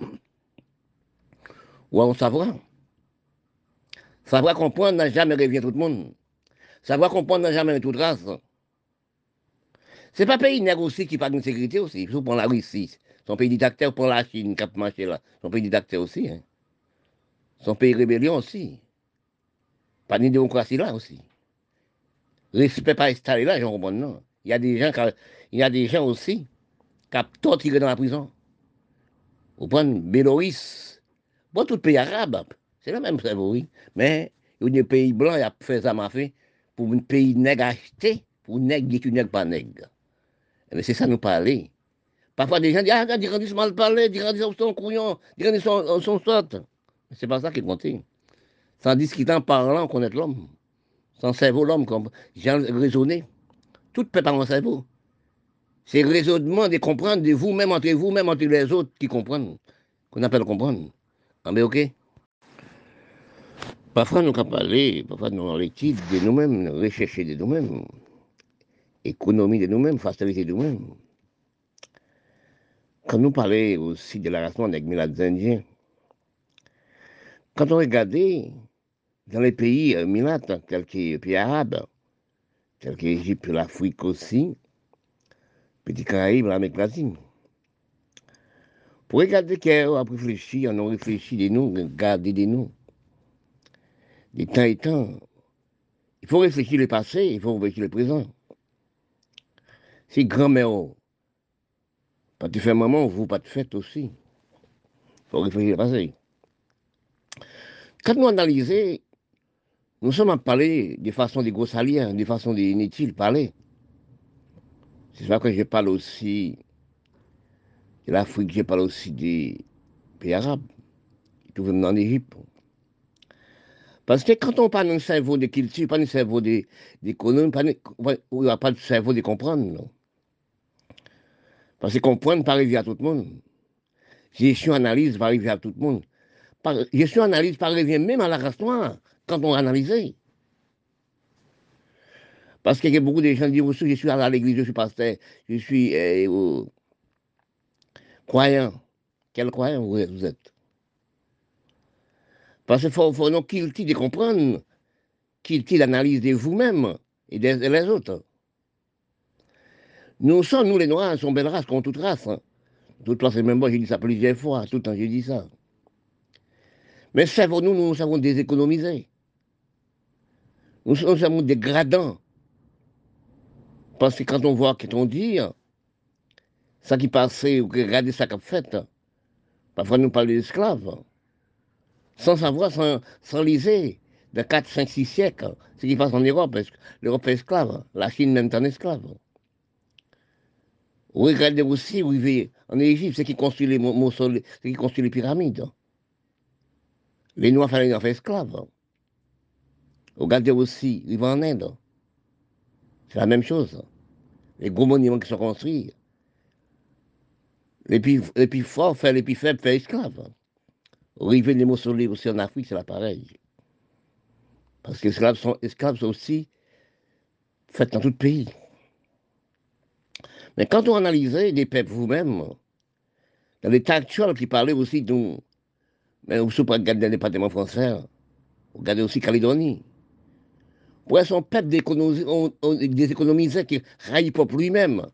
ou on savoir. Savoir comprendre n'a jamais revient tout le monde. Savoir comprendre n'a jamais toute race. C'est pas pays aussi qui parle de sécurité aussi. Surtout pour la Russie. Son pays dictateur pour la Chine a marché là. Son pays dictateur aussi. Hein. Son pays rébellion aussi. Pas de démocratie là aussi. Respect pas installé là, j'en comprends non. Il y a des gens, il y a des gens aussi qui ont torturé dans la prison. Vous prenez Bélorusse, bon, tout pays arabe, c'est la même chose, oui. Mais il y a des pays blancs qui ont fait ça, m'a fait, pour un pays nègre acheté, pour nègre qui nègre pas nègre. Mais eh c'est ça nous parler. Parfois, des gens disent Ah, ils grandissent mal parler, ils grandissent son couillon, ils grandissent son, son sotte. C'est pas ça qui compte. Sans discuter en parlant, connaître l'homme. Sans cerveau, l'homme, comme j'ai raisonné. Tout peut pas mon cerveau. C'est le raisonnement de comprendre de vous-même, entre vous-même, entre les autres qui comprennent, qu'on appelle comprendre. Ah, mais ok. Parfois, nous avons parlé, parfois, nous avons l'étude de nous-mêmes, rechercher de nous-mêmes, économie de nous-mêmes, facilité de nous-mêmes. Quand nous parlons aussi de la race avec les Indiens, quand on regardait dans les pays euh, tels que les pays arabes, tels que l'Égypte, l'Afrique aussi, Petit Caraïbes, l'Amérique latine. Pour regarder qu'on a réfléchi, on a réfléchi de nous, regarder de nous. De temps et temps. Il faut réfléchir le passé, il faut réfléchir le présent. Si grand-mère, pas de faire maman, vous pas de fête aussi. Il faut réfléchir le passé. Quand nous analysons, nous sommes à parler de façon de grossalière, de façon d'inutile parler. C'est ça que je parle aussi de l'Afrique, je parle aussi des pays arabes, tout même en Égypte. Parce que quand on parle d'un cerveau de culture, pas d'un cerveau d'économie, il n'y a pas de cerveau de comprendre. Non. Parce que comprendre pas arriver à tout le monde. Gestion analyse va arriver à tout le monde. Gestion analyse pas arriver même à la race noire quand on analyse. Parce qu'il y a beaucoup de gens qui disent, je suis à l'église, je suis pasteur, je suis euh, croyant. Quel croyant vous êtes Parce qu'il faut, faut qu'il de comprendre, qu'il l'analyse de vous-même et des, autres. Nous sommes, nous les Noirs, sommes belle race, comme toute race. Hein. Toute race, même moi, j'ai dit ça plusieurs fois, tout le temps j'ai dit ça. Mais savons-nous, nous, nous savons déséconomiser. Nous, nous sommes dégradants. Parce que quand on voit qu'on dit, ça qui passait, ou regardez ça qu'a fait, Parfois, nous parlons d'esclaves, sans savoir, sans, sans liser, de 4, 5, 6 siècles, ce qui passe en Europe. L'Europe est esclave, la Chine même en esclave. Regardez aussi, vous vivez en Égypte, c'est qui construit les mausolées, qui construit les pyramides. Les Noirs fallait les esclaves. Regardez aussi, vont en Inde. C'est la même chose. Les gros monuments qui sont construits. Les plus, forts fait les plus faibles fait esclaves. River les mausolées aussi en Afrique, c'est la pareil. Parce que les esclaves sont, esclaves aussi faits dans tout pays. Mais quand on analysait des peuples vous-même, dans l'état actuel qui parlait aussi de mais vous ne pas regarder le département français, vous regardez aussi Calédonie. Pour son peuple déséconomisé qui raille pour lui-même.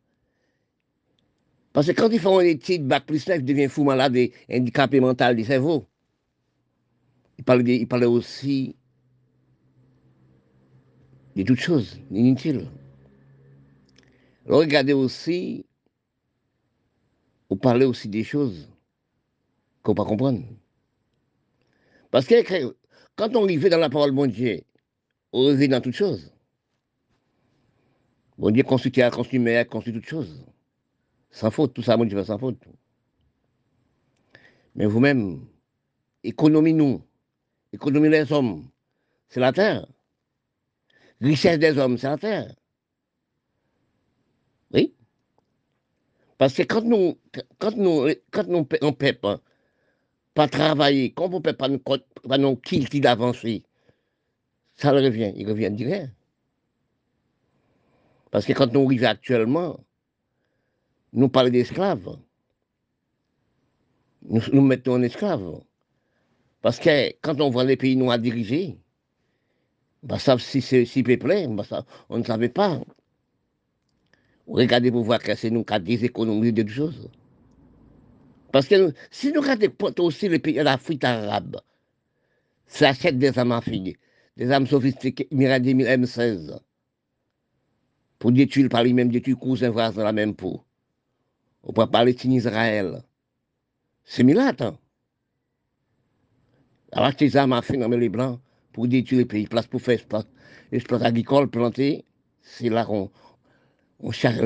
Parce que quand ils font une étude bac plus 9, ils deviennent fou malade et handicapé mental du cerveau. Il parlait, aussi de toutes choses inutiles. Regardez aussi, vous parlez aussi des choses qu'on ne peut pas comprendre. Parce que quand on vit dans la parole de Dieu, vit dans toutes choses. Bon Dieu construit terre, construit mer, construit toutes choses. Sans faute, tout ça, mon Dieu sans faute. Mais vous-même, économie nous, économie les hommes, c'est la terre. Richesse des hommes, c'est la terre. Oui. Parce que quand nous, quand nous, quand nous, on ne pas, pas travailler, quand on ne peut pas nous, pas nous d'avancer, ça le revient, il revient direct. Parce que quand nous arrivons actuellement, nous parlons d'esclaves. Nous, nous mettons en esclaves. Parce que quand on voit les pays noirs dirigés, bah, ça, si c'est si peuplé, bah, on ne savait pas. Regardez pour voir que c'est nous qui avons des économies de choses. Parce que si nous regardons aussi les pays de l'Afrique arabe, ça achète des armes à des armes sophistiquées, Miradi M16, pour détruire par lui-même, détruire cousins dans la même peau. On peut parler de Israël. C'est Milat. Hein? Alors, des armes à dans les blancs pour détruire les pays, place pour faire exploiter agricole, planter, c'est là qu'on on cherche,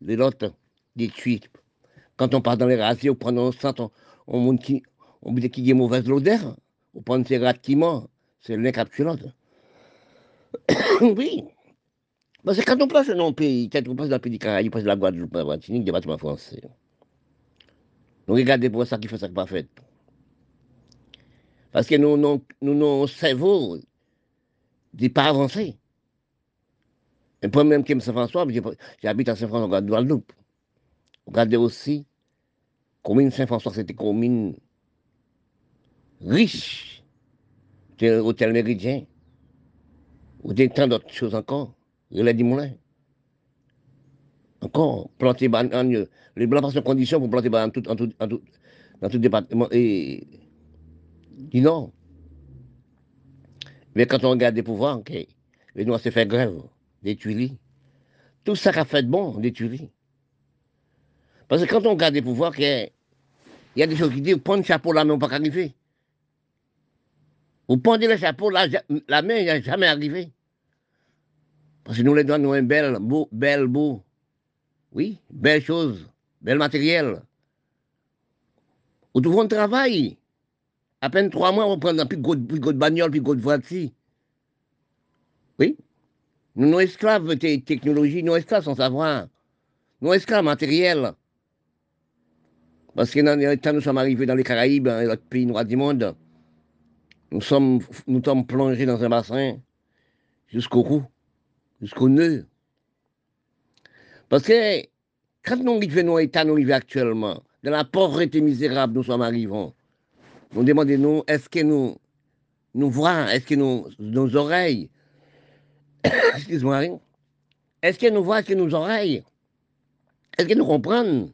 les lots détruits. Quand on part dans les rasiers, on prend un centre, on, qui, on dit qu'il y a mauvaise odeur, on prend ces rats c'est l'incapsulante. oui. Parce que quand on place dans un pays, quand on passe dans le pays du Caraïbes, on passe de la Guadeloupe, la Martinique, des bâtiments français. Nous regardons pour ça qui fait ça qui pas fait. Parce que nous, nous, nous, nos cerveaux, n'est pas avancé. Et pas même que Saint-François, j'habite à Saint-François, en Guadeloupe. Regardez aussi, commune Saint-François, c'était commune riche. Hôtel méridien. Ou des tant d'autres choses encore. Il a dit moulin. Encore, planter. Les blancs passent en condition pour planter dans tout département. Et du Nord. Mais quand on regarde les pouvoirs, les Noirs se fait grève des Tuileries. Tout ça qu'a fait de bon, des Tuileries. Parce que quand on regarde les pouvoirs, il y a des choses qui disent, prendre le chapeau là, mais on ne peut pas arriver. Vous prenez le chapeau la main n'est jamais arrivé. Parce que nous les donnons nous un bel, beau, bel, beau. Oui, belle chose, bel matériel. Vous trouvez un travail. À peine trois mois, on prend plus de bagnole, plus de voiture. Oui. Nous sommes esclaves de technologie, nous esclaves sans savoir. Nous esclaves matériels. Parce que quand nous sommes arrivés dans les Caraïbes, dans les pays noirs du monde, nous sommes, nous sommes plongés dans un bassin jusqu'au cou, jusqu'au nœud. Parce que quand nous arrivons dans l'état nous arrivons actuellement, dans la pauvreté misérable, nous sommes arrivés, nous demandons, est-ce que nous, nous voyons, est-ce que nos oreilles, excuse-moi, est-ce que nous voyons, est-ce que nos oreilles, est-ce que nous comprenons?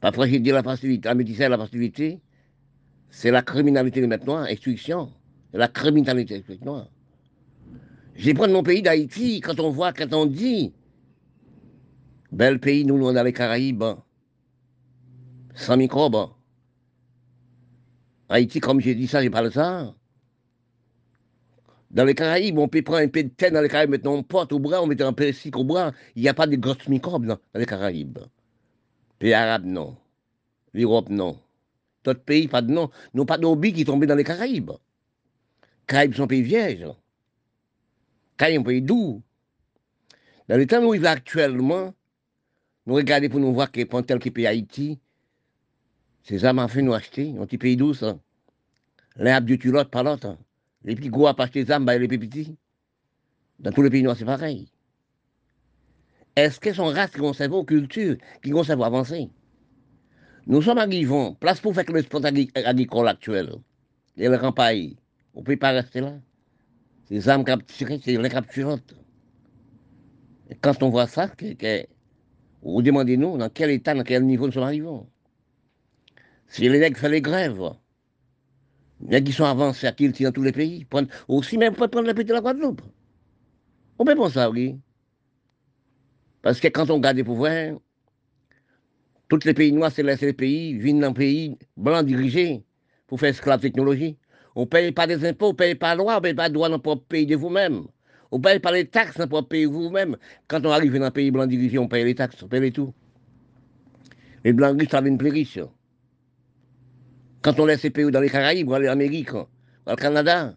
Parfois, j'ai dit la facilité, la médecine, la facilité, c'est la criminalité de maintenant, extinction. C'est la criminalité maintenant. J'ai pris mon pays d'Haïti, quand on voit, quand on dit, bel pays, nous, nous, dans les Caraïbes, sans microbes. Haïti, comme j'ai dit ça, j'ai parlé de ça. Dans les Caraïbes, on peut prendre un peu de thé dans les Caraïbes, mettre un pot au bras, on met un persique au bras. Il n'y a pas de grosses microbes dans, les Caraïbes. Pays arabes, non. L'Europe, non. D'autres pays, pas de non. Nous pas d'obi qui tombent dans les Caraïbes. Caraïbes sont pays vierges. Caraïbes sont pays doux. Dans le temps où nous vivons actuellement, nous regardons pour nous voir que pour tel qui pays Haïti, ces âmes ont fait nous acheter, un petit pays douce. L'un a l'autre par l'autre. Les petits gros à acheter des âmes, les plus petits. Dans tous les pays noirs, c'est pareil. Est-ce qu'elles sont races qui conservent aux cultures, qui conservent avancer Nous sommes arrivés, place pour faire le sport agricole actuel, et le campagne. On ne peut pas rester là. Ces âmes capturées, c'est les capturantes. Et quand on voit ça, vous demandez-nous dans quel état, dans quel niveau nous sommes arrivés. Si les nègres font les grèves, les nègres qui sont avancés à Kilti dans tous les pays, aussi même pour prendre le pays de la Guadeloupe. On peut penser ça, oui. Parce que quand on regarde les pouvoirs, tous les pays noirs, c'est les pays, viennent dans un pays blanc dirigé pour faire esclave technologie. On ne paye pas des impôts, on ne paye pas la loi, on ne paye pas de droits dans notre pays de vous-même. On ne paye pas les taxes dans notre pays vous-même. Quand on arrive dans un pays blanc dirigé, on paye les taxes, on paye les tout. Les blancs riches, ça devient plus riches. Quand on laisse ces pays dans les Caraïbes, on va aller en Amérique, on va au Canada,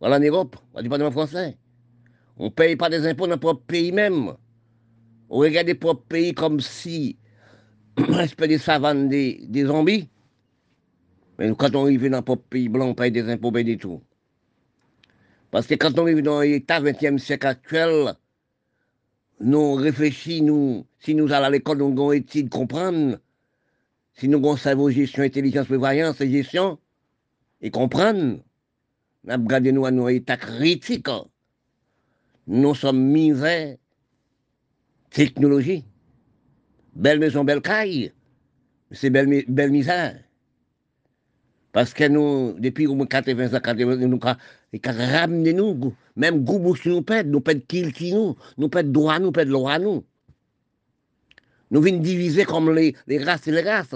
va en Europe, on va département français. On ne paye pas des impôts dans notre pays même. On regarde les propres pays comme si, respect des savanes des, des zombies? Mais quand on arrive dans un pays blanc, on paye des impôts, des tout. Parce que quand on arrive dans l'état 20e siècle actuel, nous réfléchissons, si nous allons à l'école, nous avons étude comprendre, si nous avons cerveau, gestion, intelligence, prévoyance gestion, et comprendre, nous avons nous à nos états critiques. Nous sommes misères, technologie, belle maison, belle caille, c'est belle, belle misère. Parce que nous, depuis au moins 80 ans, 80 nous avons ramené nous, même goût nous pète, nous pète qui nous, nous pète droit, nous pète loi nous. Nous venons diviser comme les, les races et les races.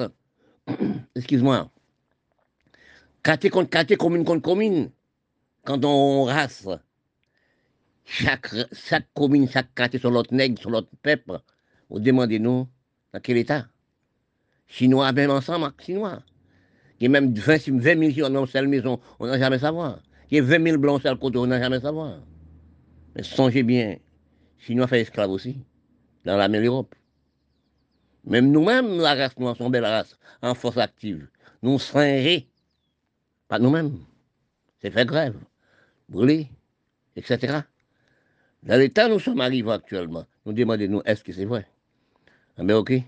Excuse-moi. Quartier contre quartier, commune contre commune. Quand on race, chaque, chaque commune, chaque quartier sur l'autre nègre, sur l'autre peuple, vous demandez-nous dans quel état? Chinois, même ensemble, Chinois. Il y a même 20, 20 000 dans seule maison, on n'a jamais savoir. Il y a 20 000 blancs sur le côté, on n'a jamais savoir. Mais songez bien, Chinois fait esclave aussi, dans la même Europe. Même nous-mêmes, la race noire, sommes belle race, en force active. Nous singeons, pas nous-mêmes. C'est fait grève, brûler, etc. Dans l'état où nous sommes arrivés actuellement, nous demandons, nous, est-ce que c'est vrai? Milky?